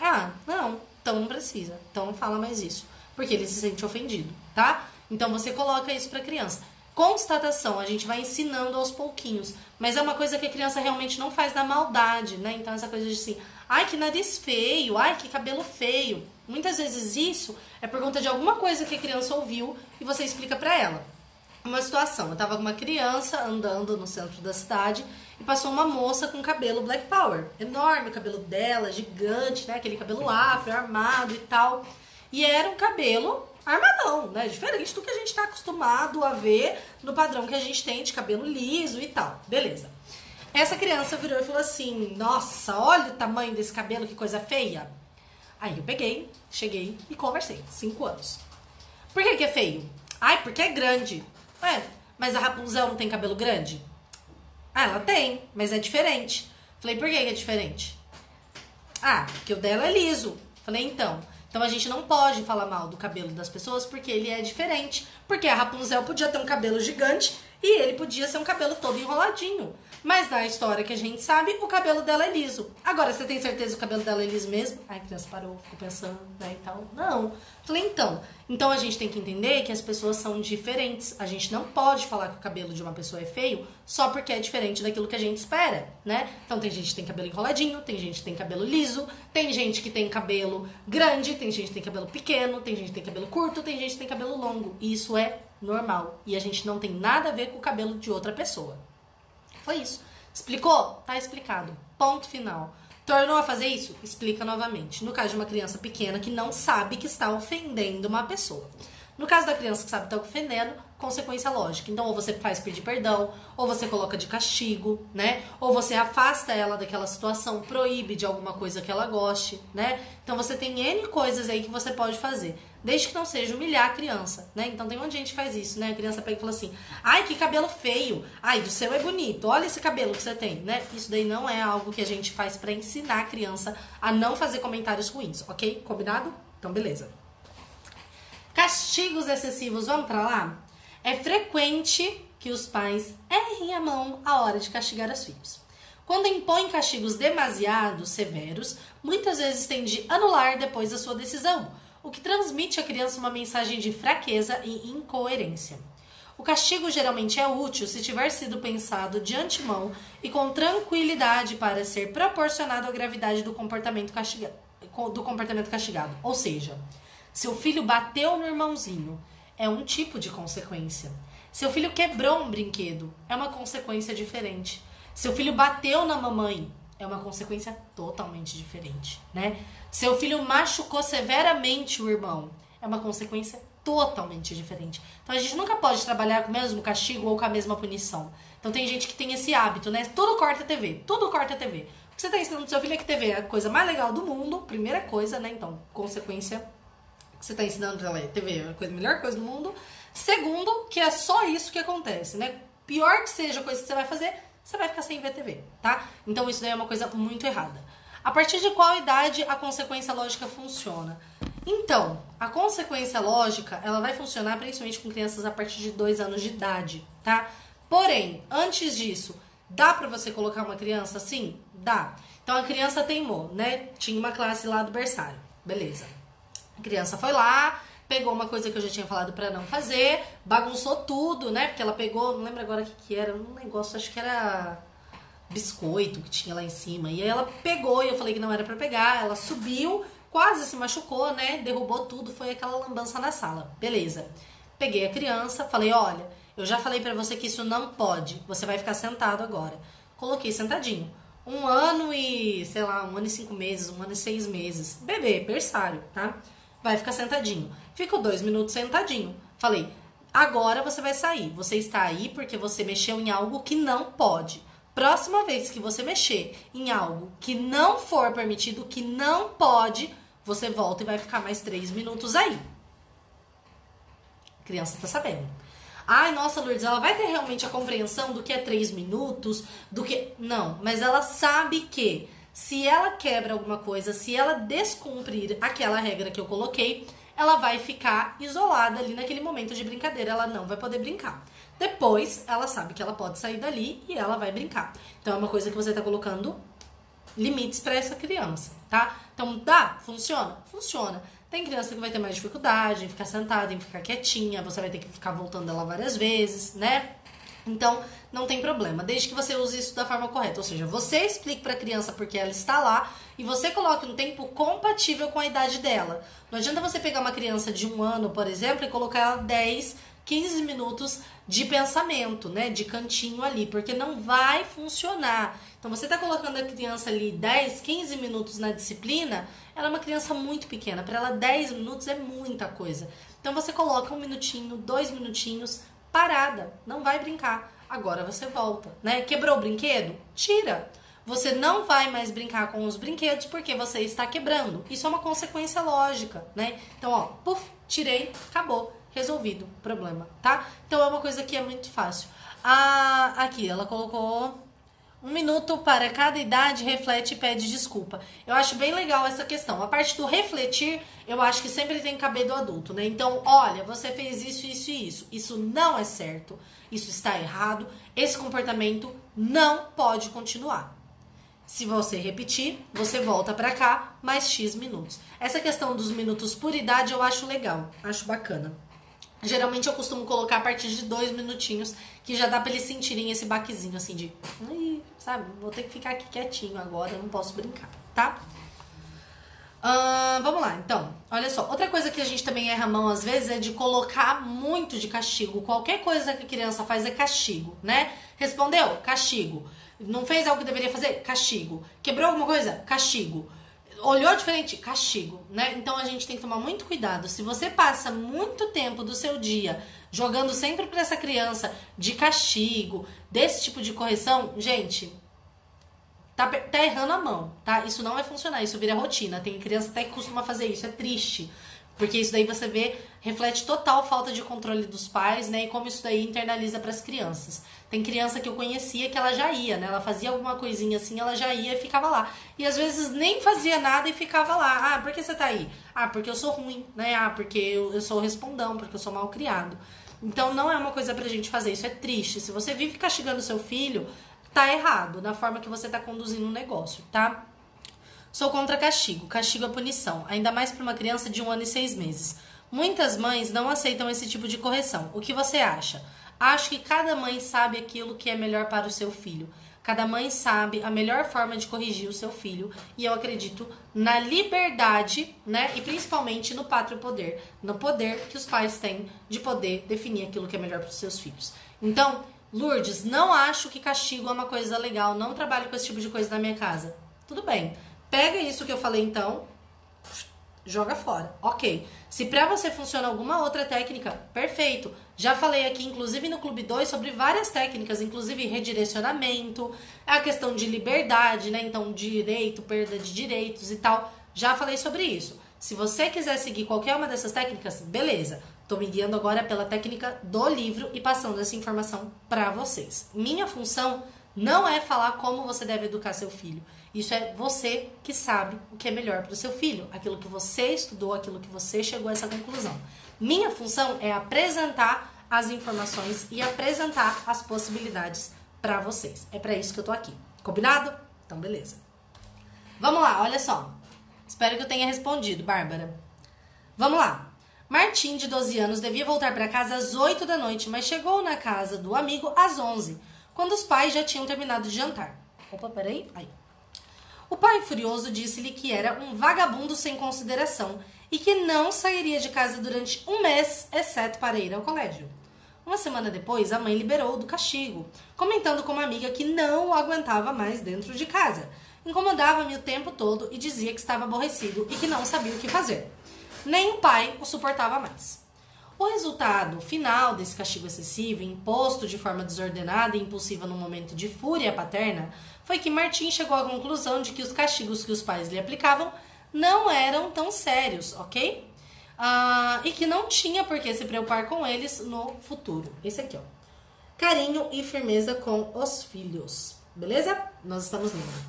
Ah, não, então não precisa. Então não fala mais isso, porque ele se sente ofendido, tá? Então você coloca isso para criança. Constatação, a gente vai ensinando aos pouquinhos, mas é uma coisa que a criança realmente não faz na maldade, né? Então essa coisa de assim, ai que nariz feio, ai que cabelo feio. Muitas vezes isso é por conta de alguma coisa que a criança ouviu e você explica para ela uma situação. Eu tava com uma criança andando no centro da cidade e passou uma moça com cabelo Black Power. Enorme o cabelo dela, gigante, né? Aquele cabelo afro, armado e tal. E era um cabelo armadão, né? Diferente do que a gente tá acostumado a ver no padrão que a gente tem de cabelo liso e tal. Beleza. Essa criança virou e falou assim: Nossa, olha o tamanho desse cabelo, que coisa feia. Aí eu peguei, cheguei e conversei. Cinco anos. Por que, que é feio? Ai, porque é grande. Ué, mas a Rapunzel não tem cabelo grande? Ah, ela tem, mas é diferente. Falei, por que é diferente? Ah, porque o dela é liso. Falei, então. Então a gente não pode falar mal do cabelo das pessoas porque ele é diferente. Porque a Rapunzel podia ter um cabelo gigante e ele podia ser um cabelo todo enroladinho. Mas na história que a gente sabe, o cabelo dela é liso. Agora, você tem certeza que o cabelo dela é liso mesmo? A criança parou, ficou pensando, né, e tal. Não. Falei, então. Então a gente tem que entender que as pessoas são diferentes. A gente não pode falar que o cabelo de uma pessoa é feio só porque é diferente daquilo que a gente espera, né? Então tem gente que tem cabelo enroladinho, tem gente que tem cabelo liso, tem gente que tem cabelo grande, tem gente que tem cabelo pequeno, tem gente que tem cabelo curto, tem gente que tem cabelo longo. E isso é normal. E a gente não tem nada a ver com o cabelo de outra pessoa. Foi isso. Explicou? Tá explicado. Ponto final. Tornou a fazer isso? Explica novamente. No caso de uma criança pequena que não sabe que está ofendendo uma pessoa. No caso da criança que sabe que está ofendendo, consequência lógica. Então, ou você faz pedir perdão, ou você coloca de castigo, né? Ou você afasta ela daquela situação, proíbe de alguma coisa que ela goste, né? Então, você tem N coisas aí que você pode fazer. Desde que não seja humilhar a criança, né? Então tem um monte de gente que faz isso, né? A criança pega e fala assim: ai, que cabelo feio. Ai, do seu é bonito. Olha esse cabelo que você tem, né? Isso daí não é algo que a gente faz para ensinar a criança a não fazer comentários ruins, ok? Combinado? Então, beleza. Castigos excessivos, vamos para lá? É frequente que os pais errem a mão à hora de castigar os filhos. Quando impõem castigos demasiado severos, muitas vezes tem de anular depois a sua decisão o que transmite à criança uma mensagem de fraqueza e incoerência. O castigo geralmente é útil se tiver sido pensado de antemão e com tranquilidade para ser proporcionado à gravidade do comportamento, castiga do comportamento castigado. Ou seja, se o filho bateu no irmãozinho, é um tipo de consequência. Se o filho quebrou um brinquedo, é uma consequência diferente. Se o filho bateu na mamãe, é uma consequência totalmente diferente, né? Seu filho machucou severamente o irmão, é uma consequência totalmente diferente. Então a gente nunca pode trabalhar com o mesmo castigo ou com a mesma punição. Então tem gente que tem esse hábito, né? Tudo corta a TV, tudo corta a TV. O que você está ensinando pro seu filho é que TV é a coisa mais legal do mundo, primeira coisa, né? Então, consequência você está ensinando pra ela é TV é a coisa, melhor coisa do mundo. Segundo, que é só isso que acontece, né? Pior que seja a coisa que você vai fazer, você vai ficar sem ver TV, tá? Então isso daí é uma coisa muito errada. A partir de qual idade a consequência lógica funciona? Então, a consequência lógica, ela vai funcionar principalmente com crianças a partir de dois anos de idade, tá? Porém, antes disso, dá para você colocar uma criança assim? Dá. Então a criança teimou, né? Tinha uma classe lá do berçário. Beleza. A criança foi lá, pegou uma coisa que eu já tinha falado para não fazer, bagunçou tudo, né? Porque ela pegou, não lembro agora o que, que era, um negócio, acho que era biscoito que tinha lá em cima. E aí ela pegou e eu falei que não era para pegar, ela subiu, quase se machucou, né? Derrubou tudo, foi aquela lambança na sala. Beleza. Peguei a criança, falei: "Olha, eu já falei para você que isso não pode. Você vai ficar sentado agora." Coloquei sentadinho. Um ano e, sei lá, um ano e cinco meses, um ano e seis meses. Bebê, berçário, tá? Vai ficar sentadinho. Ficou dois minutos sentadinho. Falei, agora você vai sair. Você está aí porque você mexeu em algo que não pode. Próxima vez que você mexer em algo que não for permitido, que não pode, você volta e vai ficar mais três minutos aí. A criança tá sabendo. Ai, nossa, Lourdes, ela vai ter realmente a compreensão do que é três minutos, do que. Não, mas ela sabe que se ela quebra alguma coisa, se ela descumprir aquela regra que eu coloquei, ela vai ficar isolada ali naquele momento de brincadeira, ela não vai poder brincar. Depois, ela sabe que ela pode sair dali e ela vai brincar. Então é uma coisa que você está colocando limites para essa criança, tá? Então dá, funciona, funciona. Tem criança que vai ter mais dificuldade em ficar sentada, em ficar quietinha, você vai ter que ficar voltando ela várias vezes, né? Então, não tem problema, desde que você use isso da forma correta. Ou seja, você explique para a criança porque ela está lá e você coloque um tempo compatível com a idade dela. Não adianta você pegar uma criança de um ano, por exemplo, e colocar ela 10, 15 minutos de pensamento, né? De cantinho ali, porque não vai funcionar. Então, você está colocando a criança ali 10, 15 minutos na disciplina, ela é uma criança muito pequena. Para ela, 10 minutos é muita coisa. Então, você coloca um minutinho, dois minutinhos, parada, não vai brincar. Agora você volta, né? Quebrou o brinquedo? Tira. Você não vai mais brincar com os brinquedos porque você está quebrando. Isso é uma consequência lógica, né? Então, ó, puf, tirei, acabou, resolvido o problema, tá? Então é uma coisa que é muito fácil. Ah, aqui, ela colocou um minuto para cada idade, reflete e pede desculpa. Eu acho bem legal essa questão. A parte do refletir, eu acho que sempre tem que caber do adulto, né? Então, olha, você fez isso, isso e isso. Isso não é certo. Isso está errado. Esse comportamento não pode continuar. Se você repetir, você volta para cá mais X minutos. Essa questão dos minutos por idade eu acho legal, acho bacana. Geralmente eu costumo colocar a partir de dois minutinhos, que já dá pra eles sentirem esse baquezinho assim de. sabe, vou ter que ficar aqui quietinho agora, não posso brincar, tá? Uh, vamos lá, então. Olha só. Outra coisa que a gente também erra a mão às vezes é de colocar muito de castigo. Qualquer coisa que a criança faz é castigo, né? Respondeu? Castigo. Não fez algo que deveria fazer? Castigo. Quebrou alguma coisa? Castigo. Olhou diferente? Castigo, né? Então a gente tem que tomar muito cuidado. Se você passa muito tempo do seu dia jogando sempre para essa criança de castigo, desse tipo de correção, gente, tá, tá errando a mão, tá? Isso não vai funcionar, isso vira rotina. Tem criança até que costuma fazer isso, é triste. Porque isso daí você vê, reflete total falta de controle dos pais, né? E como isso daí internaliza para as crianças. Tem criança que eu conhecia que ela já ia, né? Ela fazia alguma coisinha assim, ela já ia e ficava lá. E às vezes nem fazia nada e ficava lá. Ah, por que você tá aí? Ah, porque eu sou ruim, né? Ah, porque eu, eu sou respondão, porque eu sou mal criado. Então não é uma coisa pra gente fazer, isso é triste. Se você vive castigando seu filho, tá errado na forma que você tá conduzindo o um negócio, tá? Sou contra castigo. Castigo é punição, ainda mais para uma criança de um ano e seis meses. Muitas mães não aceitam esse tipo de correção. O que você acha? Acho que cada mãe sabe aquilo que é melhor para o seu filho. Cada mãe sabe a melhor forma de corrigir o seu filho e eu acredito na liberdade, né? E principalmente no pátrio poder, no poder que os pais têm de poder definir aquilo que é melhor para os seus filhos. Então, Lourdes, não acho que castigo é uma coisa legal, não trabalho com esse tipo de coisa na minha casa. Tudo bem. Pega isso que eu falei então, joga fora. Ok. Se para você funciona alguma outra técnica, perfeito. Já falei aqui, inclusive no Clube 2, sobre várias técnicas, inclusive redirecionamento, a questão de liberdade, né? Então, direito, perda de direitos e tal. Já falei sobre isso. Se você quiser seguir qualquer uma dessas técnicas, beleza. Tô me guiando agora pela técnica do livro e passando essa informação para vocês. Minha função não é falar como você deve educar seu filho. Isso é você que sabe o que é melhor para o seu filho, aquilo que você estudou, aquilo que você chegou a essa conclusão. Minha função é apresentar as informações e apresentar as possibilidades para vocês. É para isso que eu tô aqui. Combinado? Então, beleza. Vamos lá, olha só. Espero que eu tenha respondido, Bárbara. Vamos lá. Martim, de 12 anos, devia voltar para casa às 8 da noite, mas chegou na casa do amigo às 11, quando os pais já tinham terminado de jantar. Opa, peraí. Aí. O pai, furioso, disse-lhe que era um vagabundo sem consideração e que não sairia de casa durante um mês, exceto para ir ao colégio. Uma semana depois, a mãe liberou do castigo, comentando com uma amiga que não o aguentava mais dentro de casa. Incomodava-me o tempo todo e dizia que estava aborrecido e que não sabia o que fazer. Nem o pai o suportava mais. O resultado final desse castigo excessivo, imposto de forma desordenada e impulsiva no momento de fúria paterna, foi que Martim chegou à conclusão de que os castigos que os pais lhe aplicavam não eram tão sérios, ok? Ah, e que não tinha por que se preocupar com eles no futuro. Esse aqui, ó. Carinho e firmeza com os filhos. Beleza? Nós estamos lendo.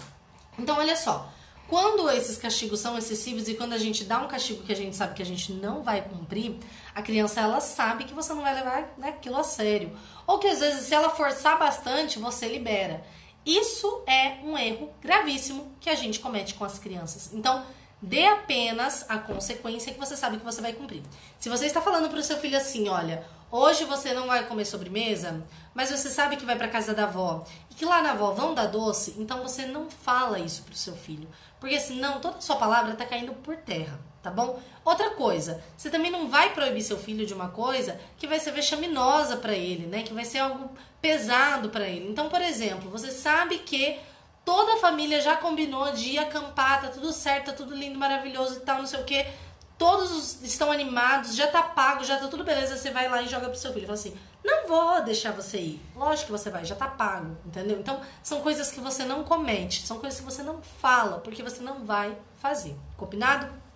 Então, olha só. Quando esses castigos são excessivos e quando a gente dá um castigo que a gente sabe que a gente não vai cumprir, a criança ela sabe que você não vai levar né, aquilo a sério. Ou que às vezes, se ela forçar bastante, você libera. Isso é um erro gravíssimo que a gente comete com as crianças. Então, dê apenas a consequência que você sabe que você vai cumprir. Se você está falando para o seu filho assim, olha, hoje você não vai comer sobremesa, mas você sabe que vai para casa da avó e que lá na avó vão dar doce, então você não fala isso para o seu filho, porque senão toda a sua palavra está caindo por terra tá bom? Outra coisa, você também não vai proibir seu filho de uma coisa que vai ser vexaminosa para ele, né? Que vai ser algo pesado para ele. Então, por exemplo, você sabe que toda a família já combinou de ir acampar, tá tudo certo, tá tudo lindo, maravilhoso e tal, não sei o que. Todos estão animados, já tá pago, já tá tudo beleza. Você vai lá e joga pro seu filho. Fala assim: não vou deixar você ir. Lógico que você vai, já tá pago, entendeu? Então, são coisas que você não comete, são coisas que você não fala, porque você não vai fazer. Combinado?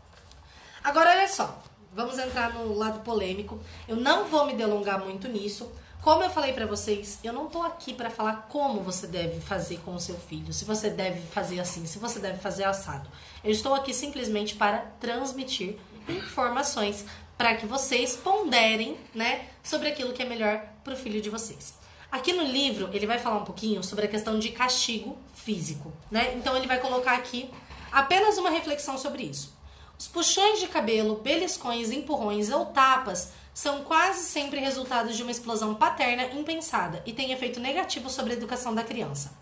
Agora, olha só, vamos entrar no lado polêmico. Eu não vou me delongar muito nisso. Como eu falei para vocês, eu não tô aqui para falar como você deve fazer com o seu filho, se você deve fazer assim, se você deve fazer assado. Eu estou aqui simplesmente para transmitir informações para que vocês ponderem, né, sobre aquilo que é melhor para o filho de vocês. Aqui no livro, ele vai falar um pouquinho sobre a questão de castigo físico, né? Então ele vai colocar aqui apenas uma reflexão sobre isso. Os puxões de cabelo, beliscões, empurrões ou tapas são quase sempre resultados de uma explosão paterna impensada e têm efeito negativo sobre a educação da criança.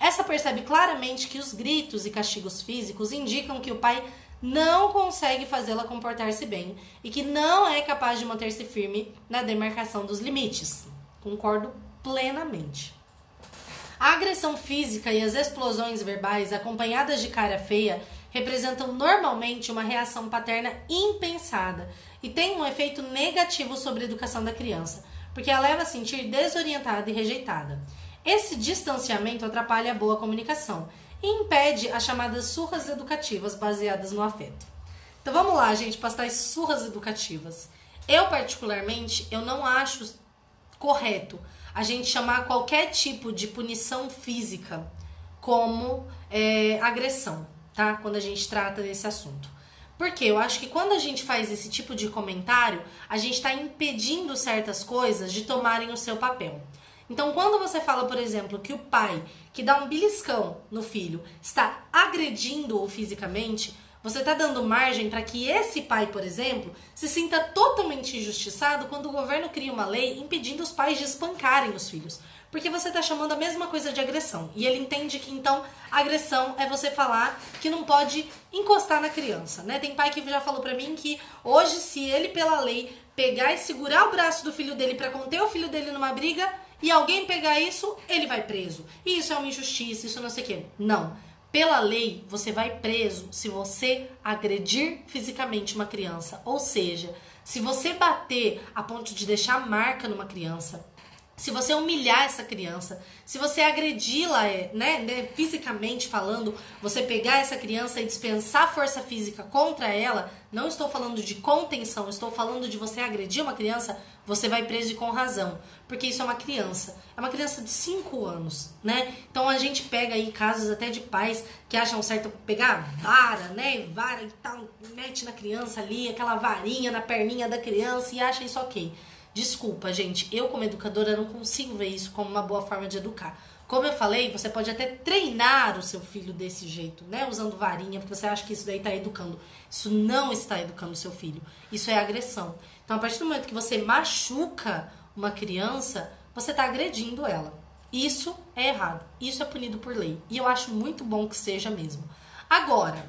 Essa percebe claramente que os gritos e castigos físicos indicam que o pai não consegue fazê-la comportar-se bem e que não é capaz de manter-se firme na demarcação dos limites. Concordo plenamente. A agressão física e as explosões verbais acompanhadas de cara feia representam normalmente uma reação paterna impensada e têm um efeito negativo sobre a educação da criança, porque a leva a sentir desorientada e rejeitada. Esse distanciamento atrapalha a boa comunicação e impede as chamadas surras educativas baseadas no afeto. Então vamos lá, gente, para as surras educativas. Eu particularmente, eu não acho correto a gente chamar qualquer tipo de punição física como é, agressão, tá? Quando a gente trata desse assunto. Porque eu acho que quando a gente faz esse tipo de comentário, a gente está impedindo certas coisas de tomarem o seu papel. Então, quando você fala, por exemplo, que o pai que dá um beliscão no filho está agredindo-o fisicamente, você está dando margem para que esse pai, por exemplo, se sinta totalmente injustiçado quando o governo cria uma lei impedindo os pais de espancarem os filhos. Porque você está chamando a mesma coisa de agressão. E ele entende que então agressão é você falar que não pode encostar na criança, né? Tem pai que já falou para mim que hoje, se ele, pela lei, pegar e segurar o braço do filho dele para conter o filho dele numa briga, e alguém pegar isso, ele vai preso. E isso é uma injustiça, isso não sei o quê. Não. Pela lei, você vai preso se você agredir fisicamente uma criança. Ou seja, se você bater a ponto de deixar marca numa criança, se você humilhar essa criança, se você agredi-la, é, né, né, fisicamente falando, você pegar essa criança e dispensar força física contra ela, não estou falando de contenção, estou falando de você agredir uma criança, você vai preso e com razão, porque isso é uma criança, é uma criança de 5 anos, né? Então a gente pega aí casos até de pais que acham certo pegar vara, né, vara e tal, mete na criança ali, aquela varinha na perninha da criança e acha isso ok. Desculpa, gente, eu como educadora não consigo ver isso como uma boa forma de educar. Como eu falei, você pode até treinar o seu filho desse jeito, né? Usando varinha, porque você acha que isso daí está educando. Isso não está educando o seu filho. Isso é agressão. Então, a partir do momento que você machuca uma criança, você está agredindo ela. Isso é errado. Isso é punido por lei. E eu acho muito bom que seja mesmo. Agora,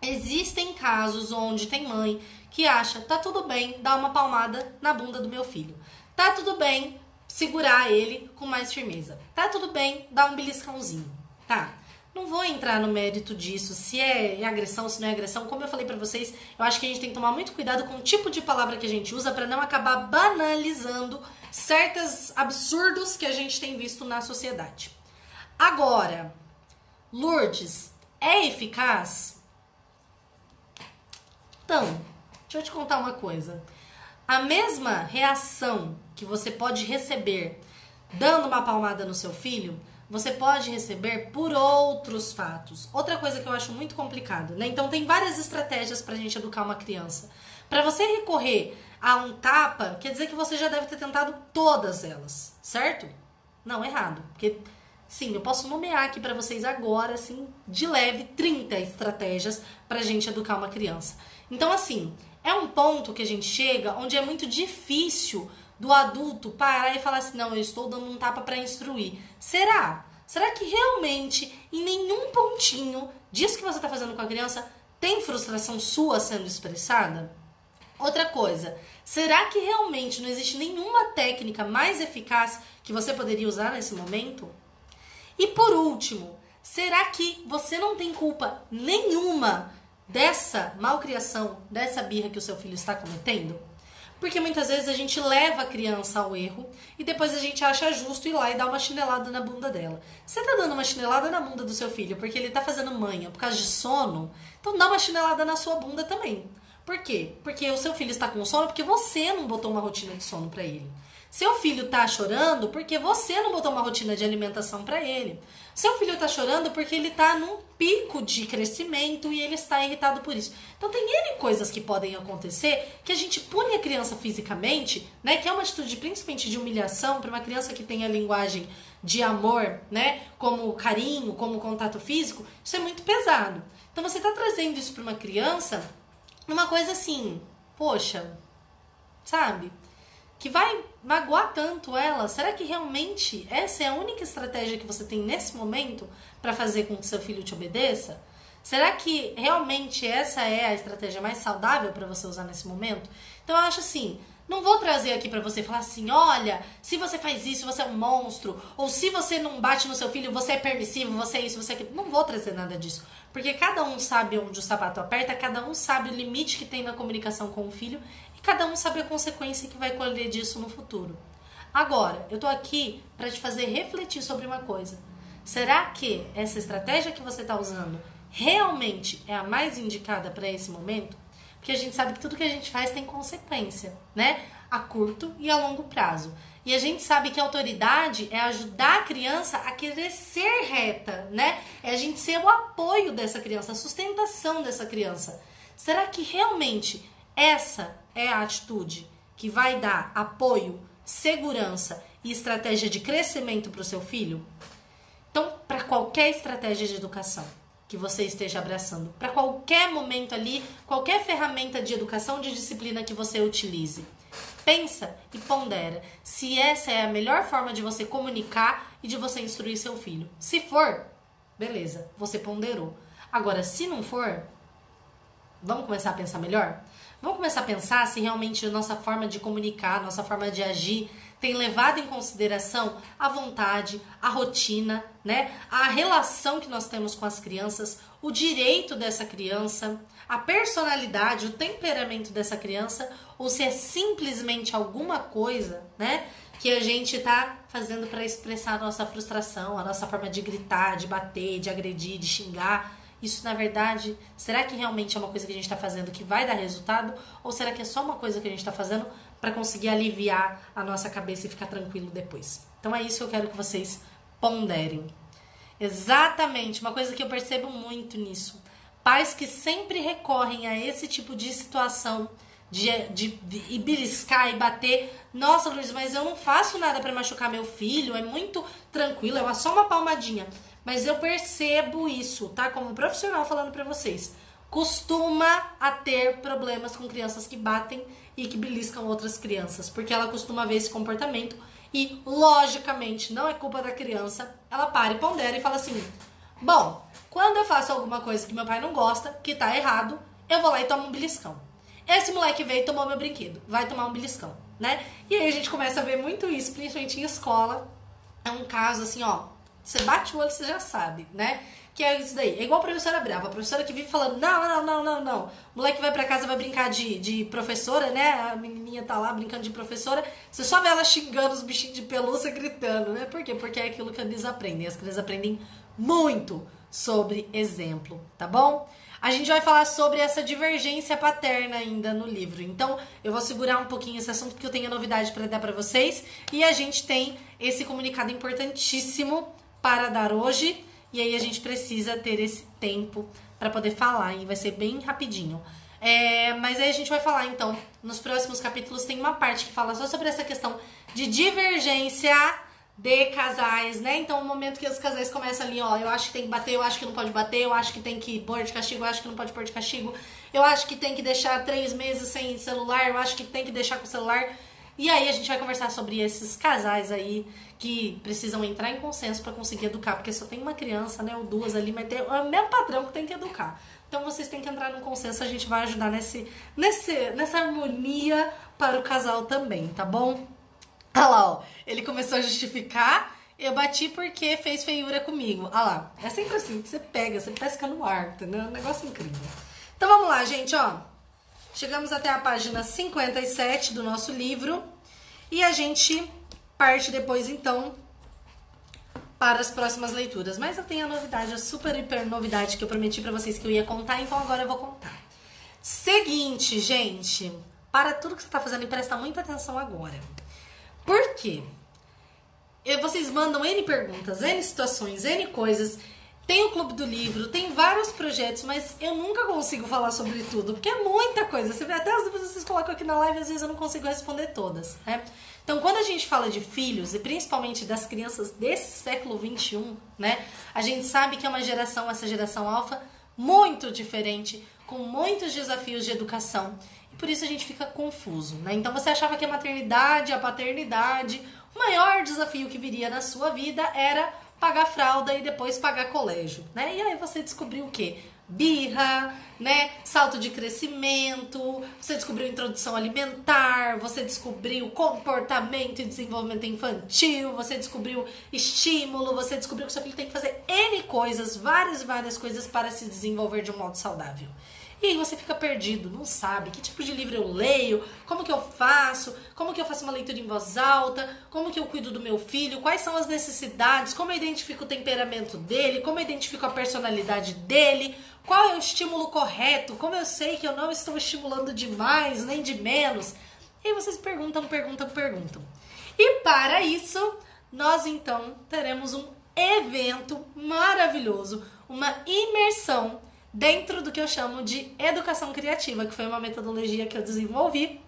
existem casos onde tem mãe que acha, tá tudo bem dar uma palmada na bunda do meu filho. Tá tudo bem segurar ele com mais firmeza. Tá tudo bem dar um beliscãozinho. Tá. Não vou entrar no mérito disso, se é agressão, se não é agressão. Como eu falei para vocês, eu acho que a gente tem que tomar muito cuidado com o tipo de palavra que a gente usa para não acabar banalizando certos absurdos que a gente tem visto na sociedade. Agora, Lourdes, é eficaz? Então, Deixa eu te contar uma coisa. A mesma reação que você pode receber dando uma palmada no seu filho, você pode receber por outros fatos. Outra coisa que eu acho muito complicado, né? Então tem várias estratégias pra gente educar uma criança. Para você recorrer a um tapa, quer dizer que você já deve ter tentado todas elas, certo? Não, errado. Porque sim, eu posso nomear aqui para vocês agora, assim, de leve, 30 estratégias pra gente educar uma criança. Então, assim, é um ponto que a gente chega onde é muito difícil do adulto parar e falar assim: não, eu estou dando um tapa para instruir. Será? Será que realmente em nenhum pontinho disso que você está fazendo com a criança tem frustração sua sendo expressada? Outra coisa, será que realmente não existe nenhuma técnica mais eficaz que você poderia usar nesse momento? E por último, será que você não tem culpa nenhuma dessa malcriação, dessa birra que o seu filho está cometendo? Porque muitas vezes a gente leva a criança ao erro e depois a gente acha justo ir lá e dar uma chinelada na bunda dela. Você tá dando uma chinelada na bunda do seu filho porque ele tá fazendo manha por causa de sono, então dá uma chinelada na sua bunda também. Por quê? Porque o seu filho está com sono porque você não botou uma rotina de sono para ele. Seu filho tá chorando porque você não botou uma rotina de alimentação para ele. Seu filho tá chorando porque ele tá num pico de crescimento e ele está irritado por isso. Então tem N coisas que podem acontecer que a gente pune a criança fisicamente, né? Que é uma atitude principalmente de humilhação para uma criança que tem a linguagem de amor, né? Como carinho, como contato físico, isso é muito pesado. Então você tá trazendo isso para uma criança numa coisa assim, poxa, sabe? que vai magoar tanto ela? Será que realmente essa é a única estratégia que você tem nesse momento para fazer com que seu filho te obedeça? Será que realmente essa é a estratégia mais saudável para você usar nesse momento? Então eu acho assim, não vou trazer aqui para você falar assim, olha, se você faz isso, você é um monstro, ou se você não bate no seu filho, você é permissivo, você é isso, você é aquilo. Não vou trazer nada disso, porque cada um sabe onde o sapato aperta, cada um sabe o limite que tem na comunicação com o filho cada um sabe a consequência que vai colher disso no futuro. Agora, eu tô aqui para te fazer refletir sobre uma coisa. Será que essa estratégia que você está usando realmente é a mais indicada para esse momento? Porque a gente sabe que tudo que a gente faz tem consequência, né? A curto e a longo prazo. E a gente sabe que a autoridade é ajudar a criança a querer ser reta, né? É a gente ser o apoio dessa criança, a sustentação dessa criança. Será que realmente essa é a atitude que vai dar apoio, segurança e estratégia de crescimento para o seu filho? Então, para qualquer estratégia de educação que você esteja abraçando, para qualquer momento ali, qualquer ferramenta de educação, de disciplina que você utilize, pensa e pondera se essa é a melhor forma de você comunicar e de você instruir seu filho. Se for, beleza, você ponderou. Agora, se não for, vamos começar a pensar melhor? Vamos começar a pensar se realmente a nossa forma de comunicar, nossa forma de agir tem levado em consideração a vontade, a rotina, né? A relação que nós temos com as crianças, o direito dessa criança, a personalidade, o temperamento dessa criança, ou se é simplesmente alguma coisa, né? Que a gente tá fazendo para expressar a nossa frustração, a nossa forma de gritar, de bater, de agredir, de xingar isso na verdade, será que realmente é uma coisa que a gente está fazendo que vai dar resultado? Ou será que é só uma coisa que a gente está fazendo para conseguir aliviar a nossa cabeça e ficar tranquilo depois? Então é isso que eu quero que vocês ponderem. Exatamente, uma coisa que eu percebo muito nisso. Pais que sempre recorrem a esse tipo de situação de, de, de, beliscar e bater. Nossa, Luiz, mas eu não faço nada para machucar meu filho, é muito tranquilo, é só uma palmadinha. Mas eu percebo isso, tá? Como profissional falando para vocês. Costuma a ter problemas com crianças que batem e que beliscam outras crianças, porque ela costuma ver esse comportamento e, logicamente, não é culpa da criança. Ela para e pondera e fala assim: Bom, quando eu faço alguma coisa que meu pai não gosta, que tá errado, eu vou lá e tomo um beliscão. Esse moleque veio e tomou meu brinquedo, vai tomar um beliscão, né? E aí a gente começa a ver muito isso, principalmente em escola. É um caso assim, ó, você bate o olho, você já sabe, né? Que é isso daí. É igual a professora brava. A professora que vive falando, não, não, não, não, não. O moleque vai pra casa, vai brincar de, de professora, né? A menininha tá lá brincando de professora. Você só vê ela xingando os bichinhos de pelúcia, gritando, né? Por quê? Porque é aquilo que eles aprendem. As crianças aprendem muito sobre exemplo, tá bom? A gente vai falar sobre essa divergência paterna ainda no livro. Então, eu vou segurar um pouquinho esse assunto porque eu tenho novidade para dar para vocês e a gente tem esse comunicado importantíssimo para dar hoje e aí a gente precisa ter esse tempo para poder falar e vai ser bem rapidinho. É, mas aí a gente vai falar então, nos próximos capítulos tem uma parte que fala só sobre essa questão de divergência de casais, né? Então, o momento que os casais começam ali, ó, eu acho que tem que bater, eu acho que não pode bater, eu acho que tem que pôr de castigo, eu acho que não pode pôr de castigo, eu acho que tem que deixar três meses sem celular, eu acho que tem que deixar com o celular. E aí a gente vai conversar sobre esses casais aí que precisam entrar em consenso para conseguir educar, porque só tem uma criança, né, ou duas ali, mas tem, é o mesmo padrão que tem que educar. Então vocês têm que entrar no consenso, a gente vai ajudar nesse, nesse, nessa harmonia para o casal também, tá bom? Olha lá, ó, ele começou a justificar, eu bati porque fez feiura comigo. Olha lá, é sempre assim, você pega, você pesca no ar, entendeu? É um negócio incrível. Então vamos lá, gente, ó. Chegamos até a página 57 do nosso livro e a gente parte depois então para as próximas leituras. Mas eu tenho a novidade, a super hiper novidade que eu prometi para vocês que eu ia contar, então agora eu vou contar. Seguinte, gente, para tudo que você tá fazendo presta muita atenção agora. Por quê? Vocês mandam N perguntas, N situações, N coisas. Tem o Clube do Livro, tem vários projetos, mas eu nunca consigo falar sobre tudo, porque é muita coisa. Você vê até as dúvidas que vocês colocam aqui na live, às vezes eu não consigo responder todas, né? Então, quando a gente fala de filhos, e principalmente das crianças desse século 21, né? A gente sabe que é uma geração, essa geração alfa, muito diferente, com muitos desafios de educação. Por isso a gente fica confuso, né? Então, você achava que a maternidade, a paternidade, o maior desafio que viria na sua vida era pagar fralda e depois pagar colégio, né? E aí você descobriu o quê? Birra, né? Salto de crescimento, você descobriu introdução alimentar, você descobriu comportamento e desenvolvimento infantil, você descobriu estímulo, você descobriu que seu filho tem que fazer N coisas, várias várias coisas para se desenvolver de um modo saudável. E aí você fica perdido, não sabe que tipo de livro eu leio, como que eu faço, como que eu faço uma leitura em voz alta, como que eu cuido do meu filho, quais são as necessidades, como eu identifico o temperamento dele, como eu identifico a personalidade dele, qual é o estímulo correto, como eu sei que eu não estou estimulando demais nem de menos. E aí vocês perguntam, perguntam, perguntam. E para isso, nós então teremos um evento maravilhoso, uma imersão dentro do que eu chamo de educação criativa, que foi uma metodologia que eu desenvolvi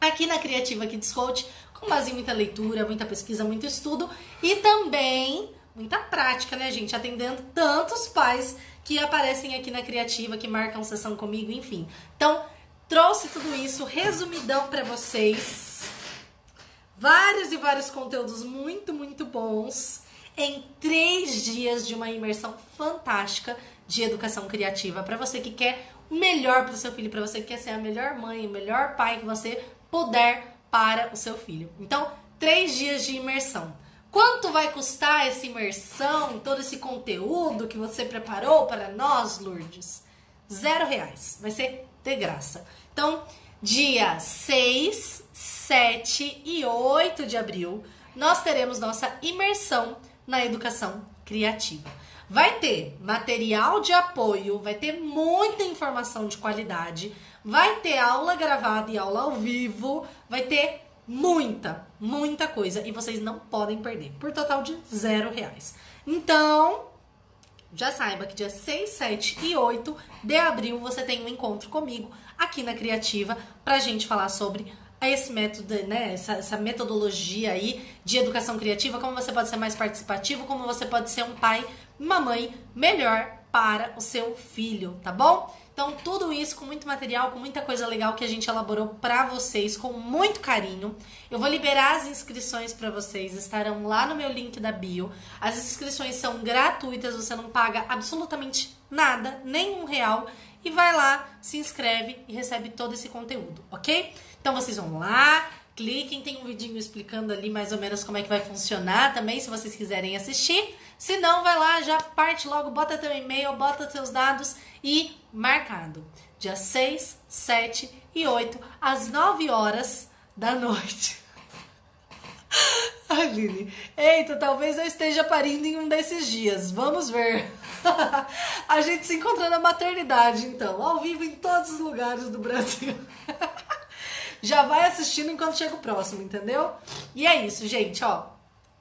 aqui na Criativa Kids Coach, com base em muita leitura, muita pesquisa, muito estudo e também muita prática, né, gente? Atendendo tantos pais que aparecem aqui na Criativa, que marcam sessão comigo, enfim. Então, trouxe tudo isso resumidão para vocês. Vários e vários conteúdos muito, muito bons em três dias de uma imersão fantástica de educação criativa para você que quer o melhor para o seu filho, para você que quer ser a melhor mãe, o melhor pai que você puder para o seu filho. Então, três dias de imersão. Quanto vai custar essa imersão, todo esse conteúdo que você preparou para nós, Lourdes? Zero reais. Vai ser de graça. Então, dia 6, 7 e 8 de abril, nós teremos nossa imersão na educação criativa. Vai ter material de apoio, vai ter muita informação de qualidade, vai ter aula gravada e aula ao vivo, vai ter muita, muita coisa e vocês não podem perder, por total de zero reais. Então, já saiba que dia 6, 7 e 8 de abril você tem um encontro comigo aqui na Criativa pra gente falar sobre esse método, né, essa, essa, metodologia aí de educação criativa, como você pode ser mais participativo, como você pode ser um pai, uma mãe melhor para o seu filho, tá bom? Então, tudo isso com muito material, com muita coisa legal que a gente elaborou para vocês com muito carinho. Eu vou liberar as inscrições para vocês, estarão lá no meu link da bio. As inscrições são gratuitas, você não paga absolutamente nada, nem um real e vai lá, se inscreve e recebe todo esse conteúdo, ok? Então vocês vão lá, cliquem, tem um vidinho explicando ali mais ou menos como é que vai funcionar também, se vocês quiserem assistir. Se não, vai lá, já parte logo, bota teu e-mail, bota seus dados e marcado. Dia 6, 7 e 8, às 9 horas da noite. Aline, eita, talvez eu esteja parindo em um desses dias. Vamos ver. a gente se encontra na maternidade, então, ao vivo em todos os lugares do Brasil. Já vai assistindo enquanto chega o próximo, entendeu? E é isso, gente, ó.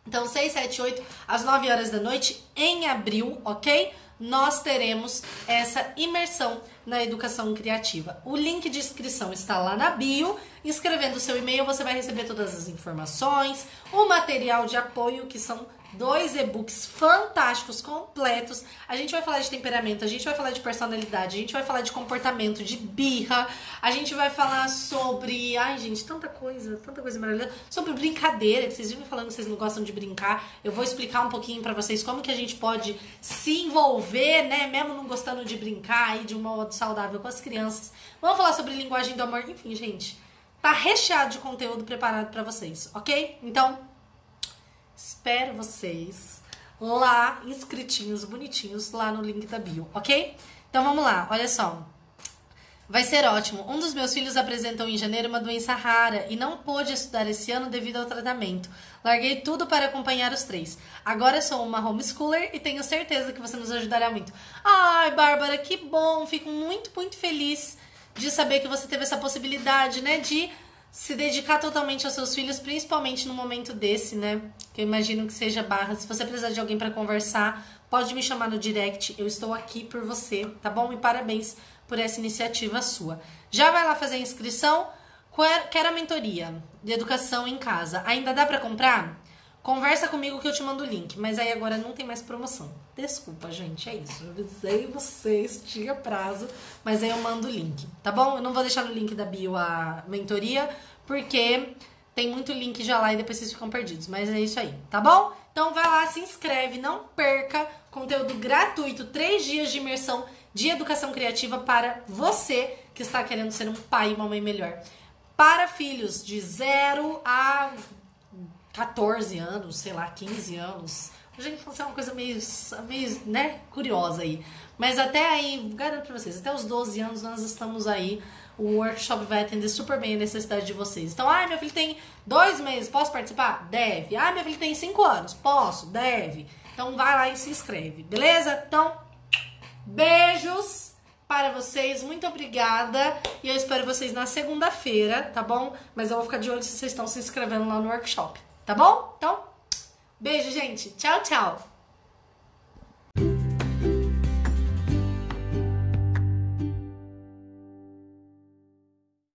Então, 6, 7, 8, às 9 horas da noite, em abril, ok? Nós teremos essa imersão na educação criativa. O link de inscrição está lá na bio. Escrevendo seu e-mail, você vai receber todas as informações, o material de apoio, que são dois e-books fantásticos, completos. A gente vai falar de temperamento, a gente vai falar de personalidade, a gente vai falar de comportamento, de birra, a gente vai falar sobre. Ai, gente, tanta coisa, tanta coisa maravilhosa. Sobre brincadeira, que vocês vivem falando que vocês não gostam de brincar. Eu vou explicar um pouquinho para vocês como que a gente pode se envolver, né, mesmo não gostando de brincar aí de um modo saudável com as crianças. Vamos falar sobre linguagem do amor, enfim, gente. Tá recheado de conteúdo preparado para vocês, ok? Então, Espero vocês lá, inscritinhos, bonitinhos, lá no link da bio, ok? Então vamos lá, olha só. Vai ser ótimo. Um dos meus filhos apresentou em janeiro uma doença rara e não pôde estudar esse ano devido ao tratamento. Larguei tudo para acompanhar os três. Agora sou uma homeschooler e tenho certeza que você nos ajudará muito. Ai, Bárbara, que bom! Fico muito, muito feliz de saber que você teve essa possibilidade, né, de se dedicar totalmente aos seus filhos, principalmente no momento desse, né? Que eu imagino que seja barra. Se você precisar de alguém para conversar, pode me chamar no direct. Eu estou aqui por você, tá bom? E parabéns por essa iniciativa sua. Já vai lá fazer a inscrição? Quer a mentoria de educação em casa? Ainda dá para comprar? Conversa comigo que eu te mando o link. Mas aí agora não tem mais promoção. Desculpa, gente, é isso. Eu avisei vocês, tinha prazo, mas aí eu mando o link, tá bom? Eu não vou deixar no link da bio a mentoria, porque tem muito link já lá e depois vocês ficam perdidos. Mas é isso aí, tá bom? Então vai lá, se inscreve, não perca conteúdo gratuito, três dias de imersão de educação criativa para você que está querendo ser um pai e uma mãe melhor. Para filhos de 0 a 14 anos, sei lá, 15 anos. A gente é uma coisa meio, meio, né, curiosa aí. Mas até aí, garanto pra vocês, até os 12 anos nós estamos aí. O workshop vai atender super bem a necessidade de vocês. Então, ah, meu filho tem dois meses, posso participar? Deve. Ah, meu filho tem cinco anos, posso? Deve. Então vai lá e se inscreve, beleza? Então, beijos para vocês, muito obrigada. E eu espero vocês na segunda-feira, tá bom? Mas eu vou ficar de olho se vocês estão se inscrevendo lá no workshop. Tá bom? Então, beijo, gente. Tchau, tchau.